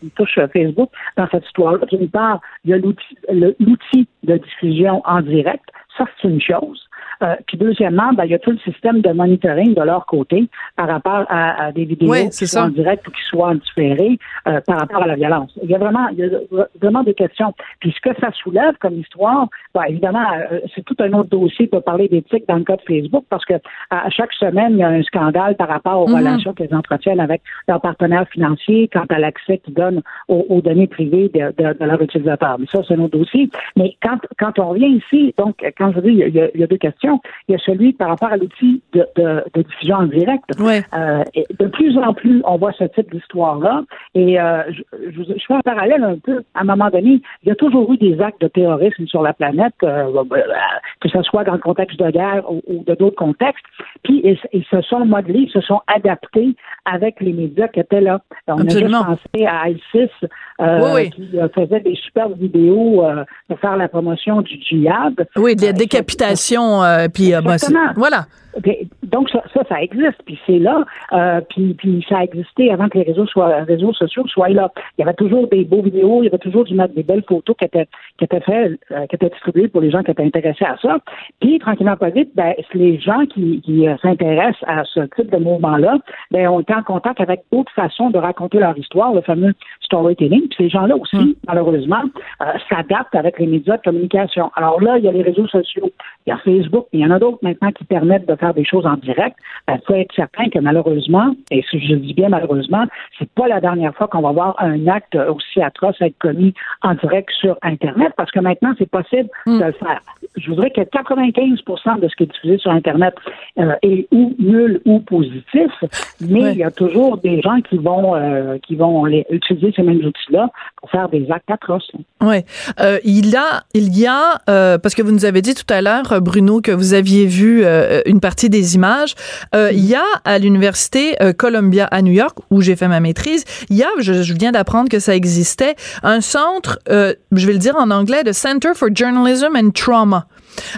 qui, touchent Facebook dans cette histoire-là. D'une part, il y a l'outil de diffusion en direct. Ça, c'est une chose. Euh, puis deuxièmement, ben, il y a tout le système de monitoring de leur côté par rapport à, des vidéos qui sont en direct ou qui soient différées euh, par rapport à la violence. Il y a vraiment, il y a vraiment des questions. Puis ce que ça soulève comme histoire, ben, évidemment, euh, c'est tout un autre dossier pour parler d'éthique dans le cas de Facebook parce que à chaque semaine, il y a un scandale par rapport aux mm-hmm. relations qu'elles entretiennent avec leurs partenaires financiers quant à l'accès qu'ils donnent aux, données privées de, de, leurs utilisateurs. Mais ça, c'est un autre dossier. Mais quand, quand on revient ici, donc, quand je dis, il y il y a deux questions. Il y a celui par rapport à l'outil de, diffusion en direct. Euh, de plus en plus, on voit ce type d'histoire-là. Et euh, je, fais un parallèle un peu. À un moment donné, il y a toujours eu des actes de terrorisme sur la planète, euh, que ce soit dans le contexte de guerre ou, de d'autres contextes. Puis ils, se sont modelés, ils se sont adaptés avec les médias qui étaient là. On a juste pensé à ISIS qui faisait des superbes vidéos pour faire la promotion du djihad. Oui, des décapitations euh, puis, euh, ben, voilà. Donc ça, ça, existe, puis c'est là, euh, puis, puis ça a existé avant que les réseaux soient réseaux sociaux soient là. Il y avait toujours des beaux vidéos, il y avait toujours du, des belles photos qui étaient qui étaient faites, qui étaient distribuées pour les gens qui étaient intéressés à ça. Puis tranquillement pas vite, ben les gens qui, qui s'intéressent à ce type de mouvement-là, ben ont été en contact avec d'autres façons de raconter leur histoire, le fameux storytelling. Puis ces gens-là aussi, mm. malheureusement, euh, s'adaptent avec les médias de communication. Alors là, il y a les réseaux sociaux, il y a Facebook, il y en a d'autres maintenant qui permettent de faire des choses en direct. Il faut être certain que malheureusement, et si je dis bien malheureusement, c'est pas la dernière fois qu'on va voir un acte aussi atroce être commis en direct sur Internet, parce que maintenant, c'est possible mm. de le faire. Je voudrais que 95 de ce qui est diffusé sur Internet euh, est ou nul ou positif, mais il y a toujours des gens qui vont euh, qui vont utiliser ces mêmes outils-là pour faire des actes atroces. Oui. Euh, il, a, il y a, parce que vous nous avez dit tout à l'heure, Bruno, que vous aviez vu une partie des images, il y a à l'Université Columbia à New York, où j'ai fait ma maîtrise, il y a, je, je viens d'apprendre que ça existait, un centre, je vais le dire en anglais, de Center for Journalism and Trauma.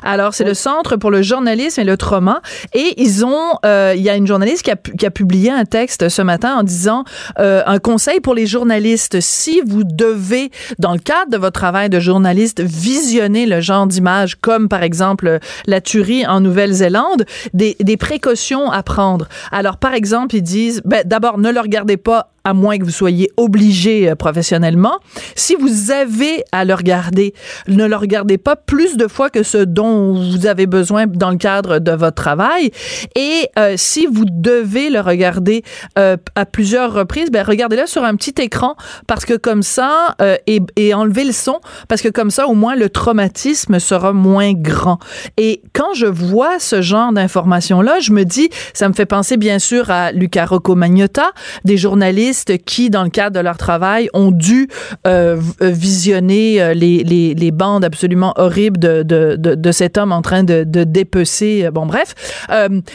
Alors, c'est le Centre pour le journalisme et le trauma. Et ils ont, euh, il y a une journaliste qui a, qui a, publié un texte ce matin en disant euh, un conseil pour les journalistes. Si vous devez, dans le cadre de votre travail de journaliste, visionner le genre d'image comme par exemple la tuerie en Nouvelle-Zélande, des, des précautions à prendre. Alors, par exemple, ils disent, ben, d'abord, ne le regardez pas à moins que vous soyez obligé euh, professionnellement. Si vous avez à le regarder, ne le regardez pas plus de fois que ce dont vous avez besoin dans le cadre de votre travail. Et euh, si vous devez le regarder euh, à plusieurs reprises, ben regardez-le sur un petit écran parce que comme ça et, et enlevez le son parce que comme ça au moins le traumatisme sera moins grand. Et quand je vois ce genre d'informations là, je me dis ça me fait penser bien sûr à Luca Rocco Magnotta, des journalistes qui, dans le cadre de leur travail, ont dû euh, euh, visionner euh, les, les, bandes absolument horribles de, de, de, cet homme en train de, de dépecer. Bon, bref.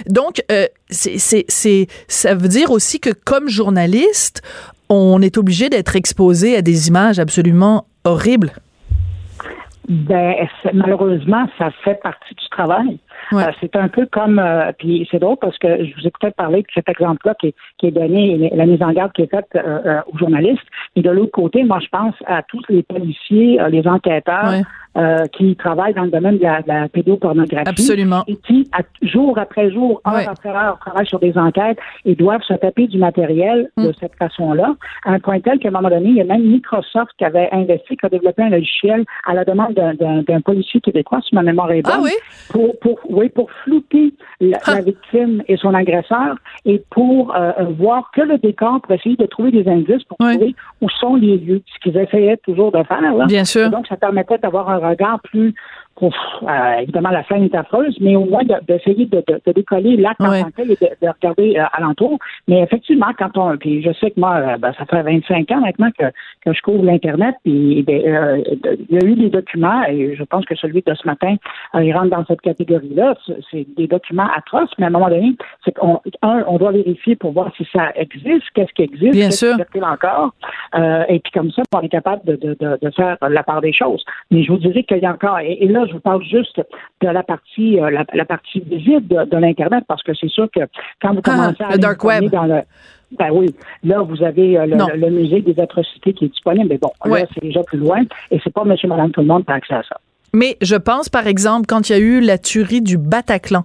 donc, c'est, c'est, ça veut dire aussi que comme journaliste, on est obligé d'être exposé à des images absolument horribles. Ben, malheureusement, ça fait partie du travail. Euh, c'est un peu comme, euh, puis c'est drôle parce que je vous ai peut-être parlé de cet exemple-là qui, qui, est donné, la mise en garde qui est faite euh, aux journalistes. Et de l'autre côté, moi, je pense à tous les policiers, les enquêteurs. Euh, qui travaillent dans le domaine de la, pédopornographie. Absolument. Et qui, jour après jour, heure après heure, travaillent sur des enquêtes et doivent se taper du matériel de mm. cette façon-là, à un point tel qu'à un moment donné, il y a même Microsoft qui avait investi, qui a développé un logiciel à la demande d'un policier québécois, si ma mémoire est bonne, ah oui? pour, pour, oui, pour flouter la, ah. victime et son agresseur et pour euh, voir que le décor pour essayer de trouver des indices pour trouver où sont les lieux, ce qu'ils essayaient toujours de faire. Là. Bien sûr. donc, ça permettait d'avoir un regard plus euh, évidemment, la scène est affreuse, mais au moins d'essayer de, de, de, décoller l'acte en tant et de, regarder euh, alentour. Mais effectivement, quand on, puis je sais que moi, euh, ben, ça fait 25 ans maintenant que, que je couvre l'Internet, puis ben, il y a eu des documents, et je pense que celui de ce matin, il rentre dans cette catégorie-là. C'est des documents atroces, mais à un moment donné, c'est qu'on, un, on doit vérifier pour voir si ça existe, qu'est-ce qui existe, Bien sûr. encore, et puis comme ça, on est capable de, de, de, faire la part des choses. Mais je vous dirais qu'il y a encore, et là, je vous parle juste de la partie, euh, la, partie visible de, l'Internet, parce que c'est sûr que quand vous ah, commencez à le dans le ben oui, là, vous avez euh, le, musée des atrocités qui est disponible, mais bon, là, c'est déjà plus loin, et c'est pas monsieur, madame, tout le monde qui a accès à ça. Mais je pense, par exemple, quand il y a eu la tuerie du Bataclan,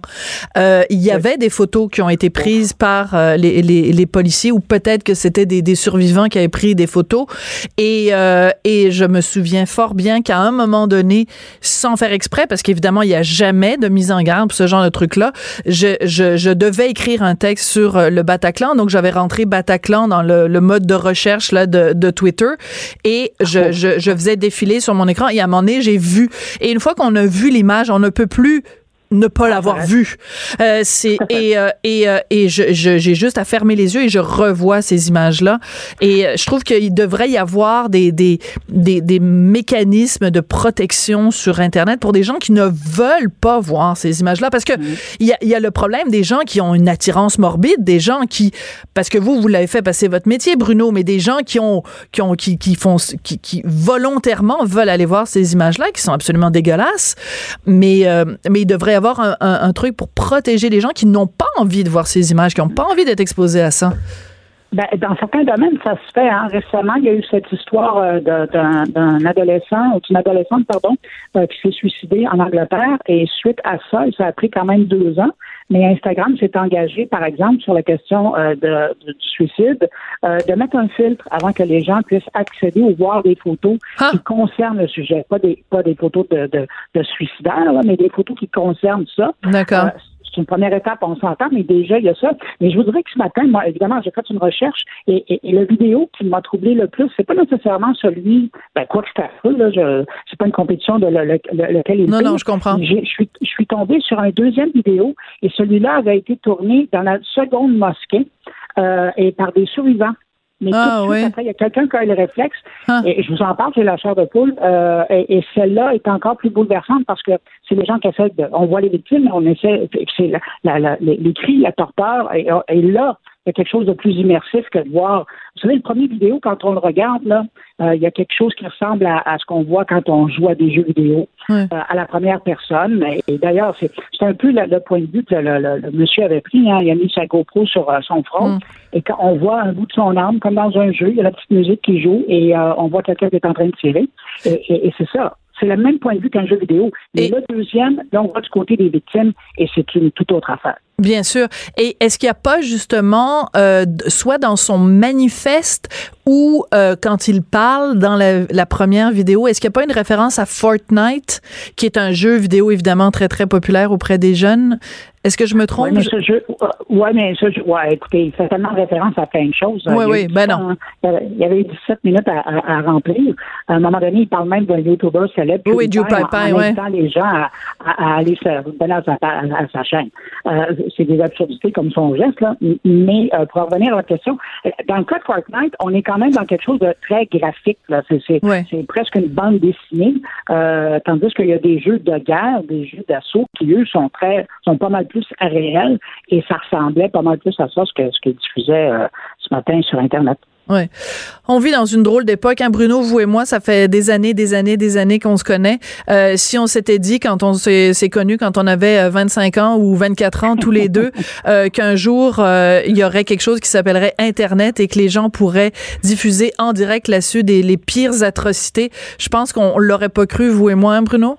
euh, il y avait des photos qui ont été prises par euh, les, les, les, policiers, ou peut-être que c'était des, des, survivants qui avaient pris des photos. Et, euh, et je me souviens fort bien qu'à un moment donné, sans faire exprès, parce qu'évidemment, il n'y a jamais de mise en garde pour ce genre de truc-là, je, je, je, devais écrire un texte sur euh, le Bataclan. Donc, j'avais rentré Bataclan dans le, le, mode de recherche là, de, de Twitter et je, je, je faisais défiler sur mon écran. Et à un moment donné, j'ai vu et une fois qu'on a vu l'image, on ne peut plus ne pas l'avoir vu. Euh, c'est et euh, et euh, et je j'ai juste à fermer les yeux et je revois ces images là et je trouve qu'il devrait y avoir des, des des des mécanismes de protection sur internet pour des gens qui ne veulent pas voir ces images là parce que il y a y a le problème des gens qui ont une attirance morbide, des gens qui parce que vous vous l'avez fait passer votre métier Bruno, mais des gens qui ont qui ont qui qui font qui, qui volontairement veulent aller voir ces images là qui sont absolument dégueulasses, mais mais il devrait un, truc pour protéger les gens qui n'ont pas envie de voir ces images, qui n'ont pas envie d'être exposés à ça? Ben, dans certains domaines, ça se fait. Hein. Récemment, il y a eu cette histoire euh, d'un adolescent, d'une adolescente, pardon, euh, qui s'est suicidée en Angleterre. Et suite à ça, ça a pris quand même deux ans. Mais Instagram s'est engagé, par exemple, sur la question euh, de, du suicide, euh, de mettre un filtre avant que les gens puissent accéder ou voir des photos Ah. qui concernent le sujet. Pas des, pas des photos de, de, de suicidaires, là, mais des photos qui concernent ça. D'accord. C'est une première étape, on s'entend, mais déjà, il y a ça. Mais je vous dirais que ce matin, moi, évidemment, j'ai fait une recherche et, et, et le vidéo qui m'a troublé le plus, c'est pas nécessairement celui, ben, quoi que c'est affreux, là, je, c'est pas une compétition de le, le- le- lequel il Non, non, je comprends. Je suis, je suis tombé sur un deuxième vidéo et celui-là avait été tourné dans la seconde mosquée euh, et par des survivants. Mais Ah, tout de suite oui. après, il y a quelqu'un qui a le réflexe. Ah. Et je vous en parle, j'ai la chair de poule. euh, et, et celle-là est encore plus bouleversante parce que c'est les gens qui essaient de. On voit les victimes, mais on essaie. C'est la, la, la- les, les cris, la torpeur. Et, et là, il y a quelque chose de plus immersif que de voir. Vous savez, le premier vidéo, quand on le regarde, là, euh, il y a quelque chose qui ressemble à, à ce qu'on voit quand on joue à des jeux vidéo, euh, à la première personne. Et, et d'ailleurs, c'est c'est un peu le, le point de vue que le, le- le monsieur avait pris. Hein. Il a mis sa GoPro sur euh, son front. Mm. Et quand on voit un bout de son âme, comme dans un jeu, il y a la petite musique qui joue et on voit quelqu'un qui est en train de tirer. Et, et- et c'est ça. C'est le même point de vue qu'un jeu vidéo. Mais Et- le deuxième, là, on voit du côté des victimes et c'est une toute autre affaire. Bien sûr. Et est-ce qu'il n'y a pas justement, euh, soit dans son manifeste ou euh, quand il parle dans la, la première vidéo, est-ce qu'il n'y a pas une référence à Fortnite, qui est un jeu vidéo évidemment très très populaire auprès des jeunes? Est-ce que je me trompe? Oui, mais ce jeu, euh, ouais, mais ce jeu, ouais, écoutez, il fait tellement référence à plein de choses. Oui, oui, ben ça, non. hein. Il y avait- Il y avait eu 17 minutes à, à- à remplir. À un moment donné, il parle même d'un YouTuber célèbre. Oui, en ouais. invitant les gens à, à- aller se donner à sa, à, à sa chaîne. Euh, c'est des absurdités comme son geste, là. Mais euh, pour revenir à la question, euh, dans le cas de Fortnite, on est quand même dans quelque chose de très graphique. Là. C'est, c'est, Ouais. c'est presque une bande dessinée, euh, tandis qu'il y a des jeux de guerre, des jeux d'assaut qui, eux, sont très, sont pas mal plus réels et ça ressemblait pas mal plus à ça ce que ce qu'ils diffusaient euh, ce matin sur Internet. Ouais. On vit dans une drôle d'époque. Hein, Bruno, vous et moi, ça fait des années, des années, des années qu'on se connaît. Euh, si on s'était dit, quand on s'est connus, quand on avait euh, 25 ans ou 24 ans, tous les deux, euh, qu'un jour, euh, il y aurait quelque chose qui s'appellerait Internet et que les gens pourraient diffuser en direct là-dessus des, les pires atrocités, je pense qu'on l'aurait pas cru, vous et moi, hein, Bruno?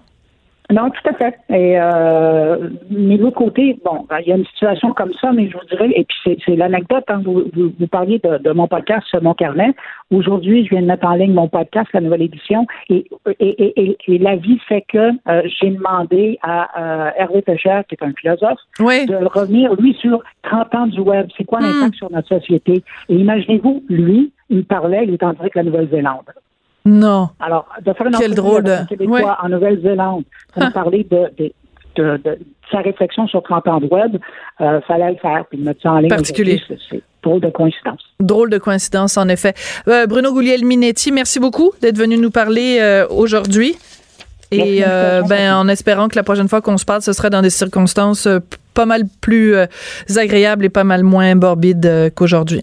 Non, tout à fait. Et euh, mais de l'autre côté, bon, ben, il y a une situation comme ça, mais je vous dirais, et puis c'est, c'est l'anecdote, hein, vous, vous, vous parliez de, de mon podcast, Mon Carnet. Aujourd'hui, je viens de mettre en ligne mon podcast, la nouvelle édition, et, et, et, et- et la vie fait que euh, j'ai demandé à euh, Hervé Pécher, qui est un philosophe, Oui. de revenir, lui, sur 30 ans du web. C'est quoi Hmm. l'impact sur notre société? Et imaginez-vous, lui, il parlait, il est en direct de la Nouvelle-Zélande. Non. Alors, de faire une Quel drôle de- Québécois ouais. en Nouvelle-Zélande pour Ah. parler de, de, de, de sa réflexion sur 30 ans de web, euh, fallait le faire, puis mettre ça en ligne. Particulier. C'est drôle de coïncidence. Drôle de coïncidence, en effet. Euh, Bruno Guglielminetti, merci beaucoup d'être venu nous parler euh, aujourd'hui. Et euh, ben, en espérant que la prochaine fois qu'on se parle, ce sera dans des circonstances euh, pas mal plus euh, agréables et pas mal moins morbides qu'aujourd'hui.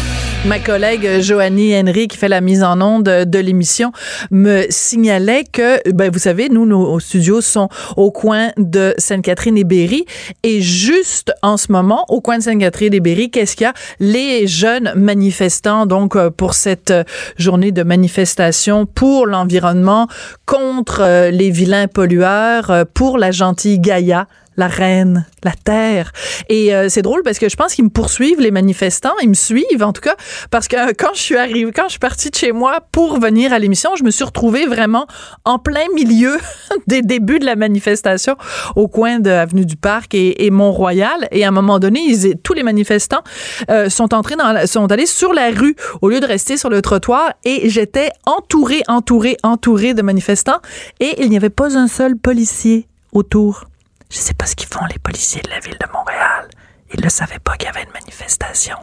Ma collègue euh, Joanie Henry, qui fait la mise en onde de l'émission, me signalait que, ben, vous savez, nous, nos studios sont au coin de Sainte-Catherine et Berry. Et juste en ce moment, au coin de Sainte-Catherine et Berry, qu'est-ce qu'il y a? Les jeunes manifestants, donc, euh, pour cette euh, journée de manifestation pour l'environnement, contre les vilains pollueurs, pour la gentille Gaïa, la reine, la terre. Et euh, c'est drôle parce que je pense qu'ils me poursuivent, les manifestants. Ils me suivent, en tout cas, parce que quand je suis arrivée, quand je suis partie de chez moi pour venir à l'émission, je me suis retrouvée vraiment en plein milieu des débuts de la manifestation au coin de Avenue du Parc et, Mont-Royal. Et à un moment donné, tous les manifestants euh, sont entrés dans la- sont allés sur la rue au lieu de rester sur le trottoir et j'étais entourée, entourée, entourée de manifestants et il n'y avait pas un seul policier autour. Je sais pas ce qu'ils font, les policiers de la ville de Montréal. Ils ne savaient pas qu'il y avait une manifestation.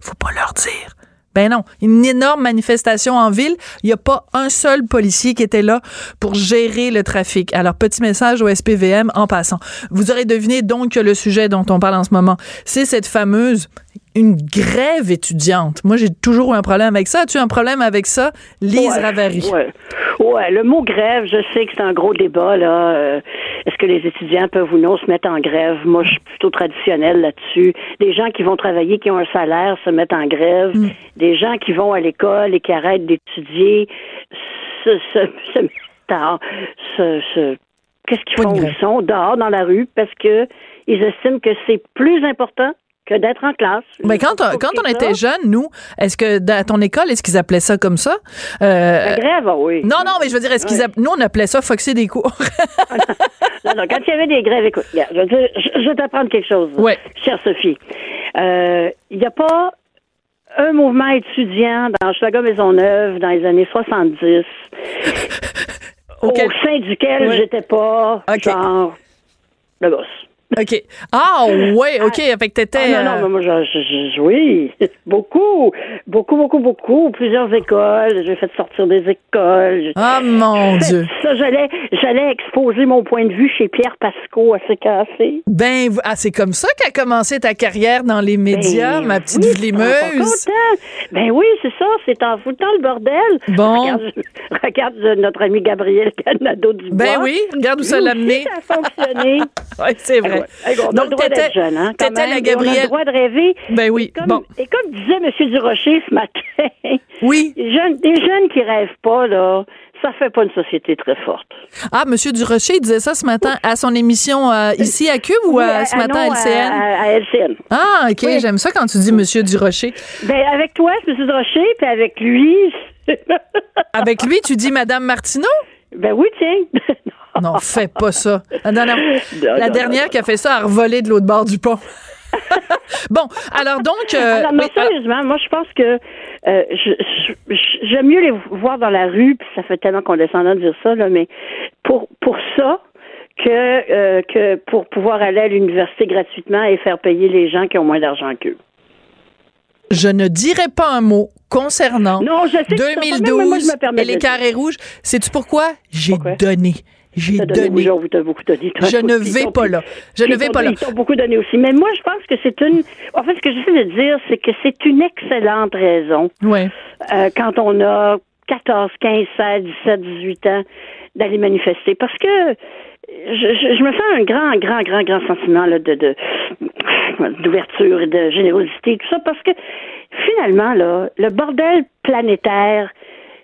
Faut pas leur dire. Ben non, une énorme manifestation en ville. Il n'y a pas un seul policier qui était là pour gérer le trafic. Alors, petit message au SPVM en passant. Vous aurez deviné donc que le sujet dont on parle en ce moment, c'est cette fameuse une grève étudiante. Moi, j'ai toujours eu un problème avec ça. As-tu un problème avec ça, Lise Ouais, Ravary? Ouais. Ouais, le mot grève, je sais que c'est un gros débat, là. Euh, Est-ce que les étudiants peuvent ou non se mettre en grève? Moi, je suis plutôt traditionnelle là-dessus. Des gens qui vont travailler, qui ont un salaire, se mettent en grève. Mm. Des gens qui vont à l'école et qui arrêtent d'étudier se, se, se mettent en- se- Qu'est-ce qu'ils font? Ils sont dehors dans la rue parce que ils estiment que c'est plus important que d'être en classe. Ben, quand on, quand on était jeunes, nous, est-ce que dans- à ton école, est-ce qu'ils appelaient ça comme ça? Euh, La grève, oui. non, non, mais je veux dire, est-ce qu'ils nous, on appelait ça foxer des cours. Non, non, quand il y avait des grèves, écoute, je, je- je vais t'apprendre quelque chose, Ouais. chère Sophie. Euh, Il n'y a pas un mouvement étudiant dans Chicago Maisonneuve dans les années 70 OK. au sein duquel Ouais. j'étais pas OK. genre le boss. OK. Ah, ouais, OK. Fait que t'étais. Ah, non, euh, non, mais moi, je, je- oui, beaucoup, beaucoup, beaucoup, beaucoup, plusieurs écoles. J'ai fait sortir des écoles. Ah, mon Dieu. Ça, j'allais, j'allais exposer mon point de vue chez Pierre Pasco à CKC. Ben, ah, c'est comme ça qu'a commencé ta carrière dans les médias, Ben ma petite oui, vlimeuse. hein? Ben oui, c'est ça, c'est en foutant le bordel. Bon. Regarde, regarde euh, notre ami Gabriel Canado du Ben oui, regarde où ça l'a mené. Ça a fonctionné. Ouais, c'est vrai. Ouais. Hey, on a Donc, le droit d'être jeune, hein, quand même, la et On a Gabrielle- le droit de rêver. Ben oui, Et comme, bon. et comme disait M. Durocher ce matin, Oui. les jeunes, des jeunes qui rêvent pas, là, ça fait pas une société très forte. Ah, Monsieur Durocher il disait ça ce matin à son émission euh, ici à Cube ou Oui, euh, à- ce matin non, à LCN? À, à LCN. Ah, OK, Oui. j'aime ça quand tu dis Monsieur Durocher. Ben, avec toi, M. Durocher, puis avec lui, Avec lui, tu dis Madame Martineau? ben oui, tiens. Non, fais pas ça. La dernière, la dernière non. qui a fait ça a revolé de l'autre bord du pont. bon, alors donc... euh, Alors, non, oui, alors- sérieusement, moi, je pense que euh, j'aime mieux les voir dans la rue, puis ça fait tellement qu'on descend de dire ça, là, mais pour, pour ça, que, euh, que pour pouvoir aller à l'université gratuitement et faire payer les gens qui ont moins d'argent qu'eux. je ne dirai pas un mot concernant Non, je sais que c'est ça, mais moi, je 2012 me permets et les carrés rouges. Sais-tu pourquoi? J'ai donné. J'ai donné, vous beaucoup Je ne vais pas là. Je ne vais pas là. Ils t'ont beaucoup donné aussi. Mais moi, je pense que c'est une. En fait, ce que j'essaie de dire, c'est que c'est une excellente raison Ouais. euh, quand on a 14, 15, 16, 17, 18 ans d'aller manifester. Parce que je, je, je me sens un grand, grand, grand, grand sentiment là, de, de d'ouverture et de générosité et tout ça parce que finalement là, le bordel planétaire,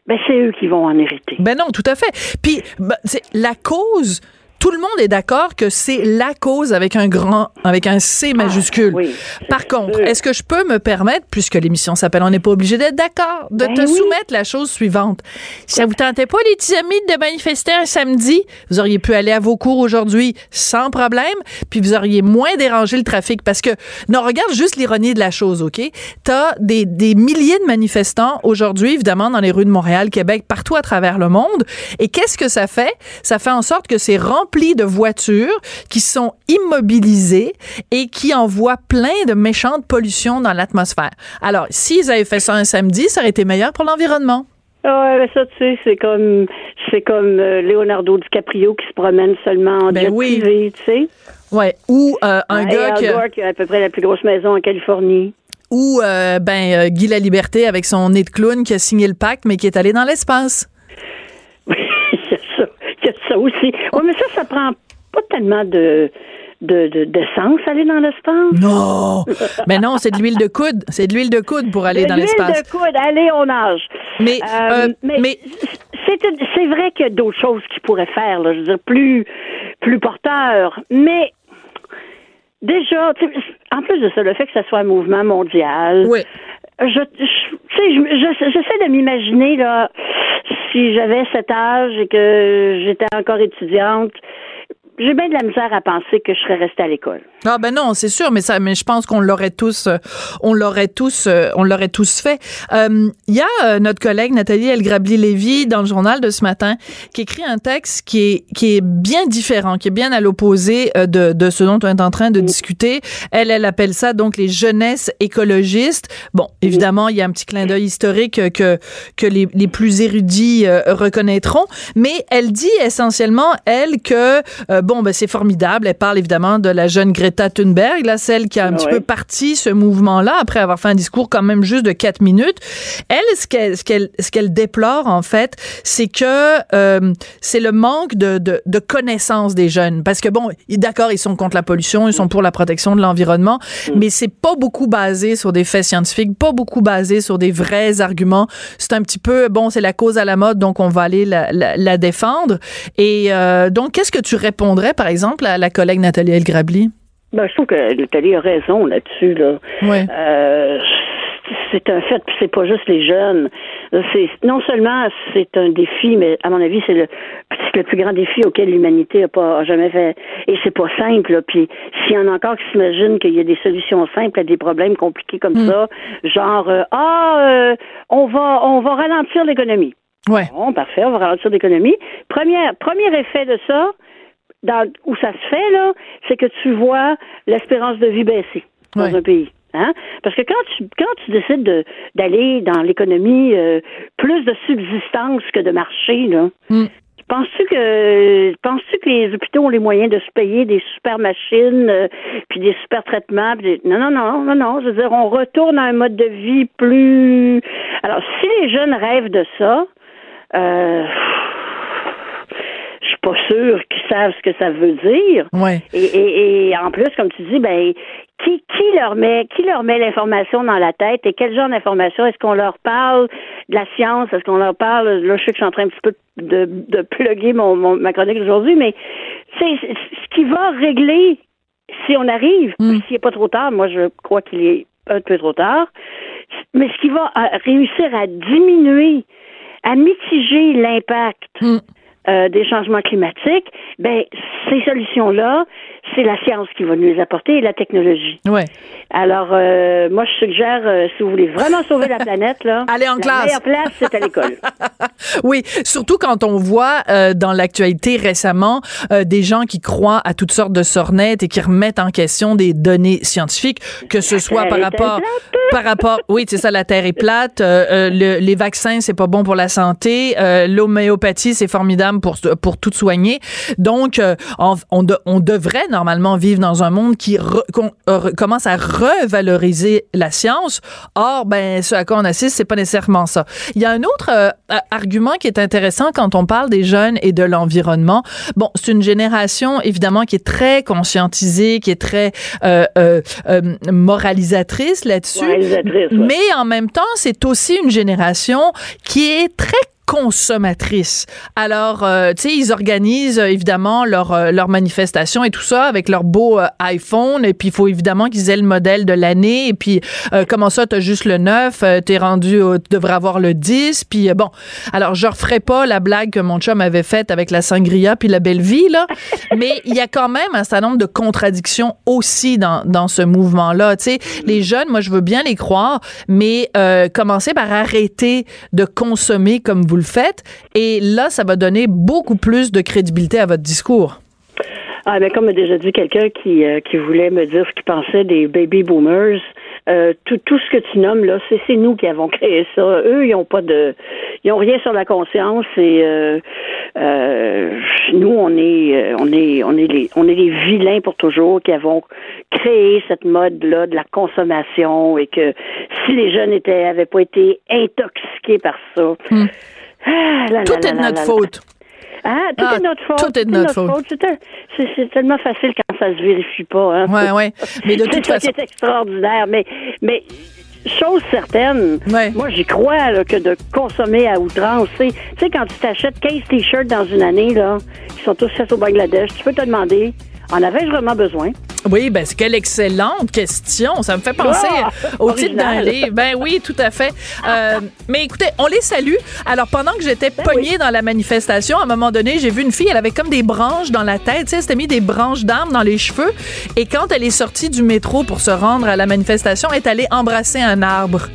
ben c'est eux qui vont en hériter. Ben non, tout à fait. Puis ben, la cause. Tout le monde est d'accord que c'est la cause avec un grand, avec un C majuscule. Ah, oui, Par contre, est-ce que je peux me permettre, puisque l'émission s'appelle On n'est pas obligé d'être d'accord, de Ben te oui. soumettre la chose suivante? Si ça vous tentait pas, les petits amis, de manifester un samedi, vous auriez pu aller à vos cours aujourd'hui sans problème, puis vous auriez moins dérangé le trafic. Parce que, non, regarde juste l'ironie de la chose, OK? T'as des, des milliers de manifestants aujourd'hui, évidemment, dans les rues de Montréal, Québec, partout à travers le monde. Et qu'est-ce que ça fait? Ça fait en sorte que c'est rempli de voitures qui sont immobilisées et qui envoient plein de méchantes pollutions dans l'atmosphère. Alors, s'ils avaient fait ça un samedi, ça aurait été meilleur pour l'environnement. Ah Ouais, mais ça, tu sais, c'est comme, c'est comme euh, Leonardo DiCaprio qui se promène seulement en Ben jet oui. privé, tu sais. Ouais. Ou euh, un gars qui, Gore qui a à peu près la plus grosse maison en Californie. ou euh, ben euh, Guy la Liberté avec son nez de clown qui a signé le pacte mais qui est allé dans l'espace. Oui, il y a ça. Il y a ça aussi. Oui, mais ça, ça prend pas tellement de, de, de- d'essence aller dans l'espace. Non. mais non, c'est de l'huile de coude, c'est de l'huile de coude pour aller De dans l'huile l'espace. de coude, allez, on nage. Mais, euh, mais, mais- c'est, c'est vrai qu'il y a d'autres choses qu'ils pourraient faire, là, je veux dire, plus, plus porteurs. Mais déjà, en plus de ça, le fait que ce soit un mouvement mondial, Oui. Je, je- j'essaie de m'imaginer là, si j'avais cet âge et que j'étais encore étudiante, j'ai bien de la misère à penser que je serais restée à l'école. Ah ben non, c'est sûr, mais ça, mais je pense qu'on l'aurait tous, euh, on l'aurait tous, euh, on l'aurait tous fait. Euh, Il y a notre collègue Nathalie Elgrabli-Lévy dans le journal de ce matin qui écrit un texte qui est qui est bien différent, qui est bien à l'opposé de, de ce dont on est en train de discuter. Elle, elle appelle ça donc les jeunesses écologistes. Bon, évidemment, il y a un petit clin d'œil historique que que les, les plus érudits reconnaîtront, mais elle dit essentiellement elle que euh, bon bon, ben c'est formidable. Elle parle évidemment de la jeune Greta Thunberg, là, celle qui a un petit peu parti ce mouvement-là après avoir fait un discours quand même juste de quatre minutes. Elle, ce qu'elle ce qu'elle ce qu'elle déplore en fait, c'est que euh, c'est le manque de, de, de connaissance des jeunes. Parce que bon, d'accord, ils sont contre la pollution, ils sont pour la protection de l'environnement, mm. mais c'est pas beaucoup basé sur des faits scientifiques, pas beaucoup basé sur des vrais arguments. C'est un petit peu bon, c'est la cause à la mode, donc on va aller la, la, la défendre. Et euh, donc, qu'est-ce que tu par exemple, à la collègue Nathalie Elgrabli? Ben, je trouve que Nathalie a raison là-dessus. Là. Ouais. Euh, c'est un fait, puis c'est pas juste les jeunes. C'est non seulement c'est un défi, mais à mon avis c'est le le plus grand défi auquel l'humanité a pas jamais fait. Et c'est pas simple. Là. Puis s'il y en a encore qui s'imaginent qu'il y a des solutions simples à des problèmes compliqués comme mm. ça, genre euh, ah euh, on va on va ralentir l'économie. Ouais. Bon, parfait, on va ralentir l'économie. Premier premier effet de ça, dans, où ça se fait là, c'est que tu vois l'espérance de vie baisser dans un pays. Hein? Parce que quand tu quand tu décides de d'aller dans l'économie euh, plus de subsistance que de marché, là, mm. Penses-tu que penses-tu que les hôpitaux ont les moyens de se payer des super machines euh, puis des super traitements Non non non non non, je veux dire on retourne à un mode de vie plus Alors si les jeunes rêvent de ça euh, pas sûre qu'ils savent ce que ça veut dire. Ouais. Et, et, et, en plus, comme tu dis, ben qui, qui leur met qui leur met l'information dans la tête et quel genre d'information est-ce qu'on leur parle de la science? Est-ce qu'on leur parle? Là je sais que je suis en train un petit peu de de plugger mon, mon ma chronique d'aujourd'hui mais c'est ce qui va régler si on arrive mm. s'il n'est pas trop tard moi je crois qu'il est un peu trop tard mais ce qui va euh, réussir à diminuer à mitiger l'impact mm. Euh, des changements climatiques, ben ces solutions-là, c'est la science qui va nous les apporter et la technologie. Ouais. Alors, euh, moi, je suggère, euh, si vous voulez vraiment sauver la planète, là, Allez en la classe. meilleure place, c'est à l'école. oui, surtout quand on voit euh, dans l'actualité récemment euh, des gens qui croient à toutes sortes de sornettes et qui remettent en question des données scientifiques, que ce soit par rapport, par rapport, oui, c'est ça, la terre est plate, euh, le, les vaccins c'est pas bon pour la santé, l'homéopathie c'est formidable pour pour tout soigner. Donc, on, on, de, on devrait normalement vivre dans un monde qui re, commence à revaloriser la science. Or, ben, ce à quoi on assiste, c'est pas nécessairement ça. Il y a un autre euh, argument qui est intéressant quand on parle des jeunes et de l'environnement. Bon, c'est une génération évidemment qui est très conscientisée, qui est très euh, euh, euh moralisatrice là-dessus. Ouais. Mais en même temps, c'est aussi une génération qui est très consommatrices. Alors, euh, tu sais, ils organisent euh, évidemment leur, euh, leur manifestation et tout ça avec leur beau euh, iPhone. Et puis, il faut évidemment qu'ils aient le modèle de l'année. Et puis, euh, comment ça, t'as juste le 9, t'es rendu, tu devrais avoir le 10. Puis, bon, alors, je referai pas la blague que mon chum avait faite avec la sangria puis la belle vie, là. Mais il y a quand même un certain nombre de contradictions aussi dans, dans ce mouvement-là. Tu sais, les jeunes, moi, je veux bien les croire, mais commencer par arrêter de consommer comme vous le faites. Et là, ça va donner beaucoup plus de crédibilité à votre discours. Ah, mais comme a déjà dit quelqu'un qui, euh, qui voulait me dire ce qu'il pensait des baby boomers, euh, tout, tout ce que tu nommes là, c'est, nous qui avons créé ça. Eux, ils ont pas de, ils ont rien sur la conscience et euh, euh, nous, on est, on est, on est les, on est les vilains pour toujours qui avons créé cette mode là de la consommation et que si les jeunes étaient, avaient pas été intoxiqués par ça. Hmm. Ah, là, tout là, est de notre faute. Tout ah, est notre faute. Tout est de notre, notre faute. faute. C'est tellement facile quand ça se vérifie pas. Hein? Ouais, ouais. Mais de toute façon, c'est extraordinaire. Mais, mais chose certaine, ouais. moi j'y crois là, que de consommer à outrance, tu sais, quand tu t'achètes 15 t-shirts dans une année, là, qui sont tous faits au Bangladesh, tu peux te demander, en avais-je vraiment besoin? Oui, ben c'est quelle excellente question. Ça me fait penser Ah, au titre d'un livre. Ben oui, tout à fait. Euh, mais écoutez, on les salue. Alors pendant que j'étais Ben pognée dans la manifestation, à un moment donné, j'ai vu une fille, elle avait comme des branches dans la tête, tu sais, elle s'était mis des branches d'arbres dans les cheveux. Et quand elle est sortie du métro pour se rendre à la manifestation, elle est allée embrasser un arbre.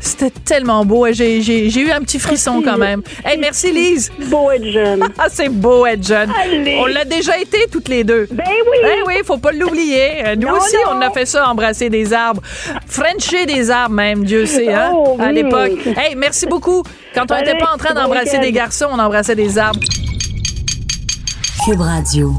C'était tellement beau. J'ai, eu un petit frisson quand même. Hey, merci Lise. Beau être jeune. Ah, c'est beau être jeune. Allez. On l'a déjà été toutes les deux. Ben oui. Ben oui, faut pas l'oublier. Euh, Nous Non, aussi, non. on a fait ça, embrasser des arbres. Frencher des arbres même, Dieu sait, hein, Oh, à oui. l'époque. Hey, merci beaucoup. Quand on n'était pas en train d'embrasser des garçons, on embrassait des arbres. Cube Radio.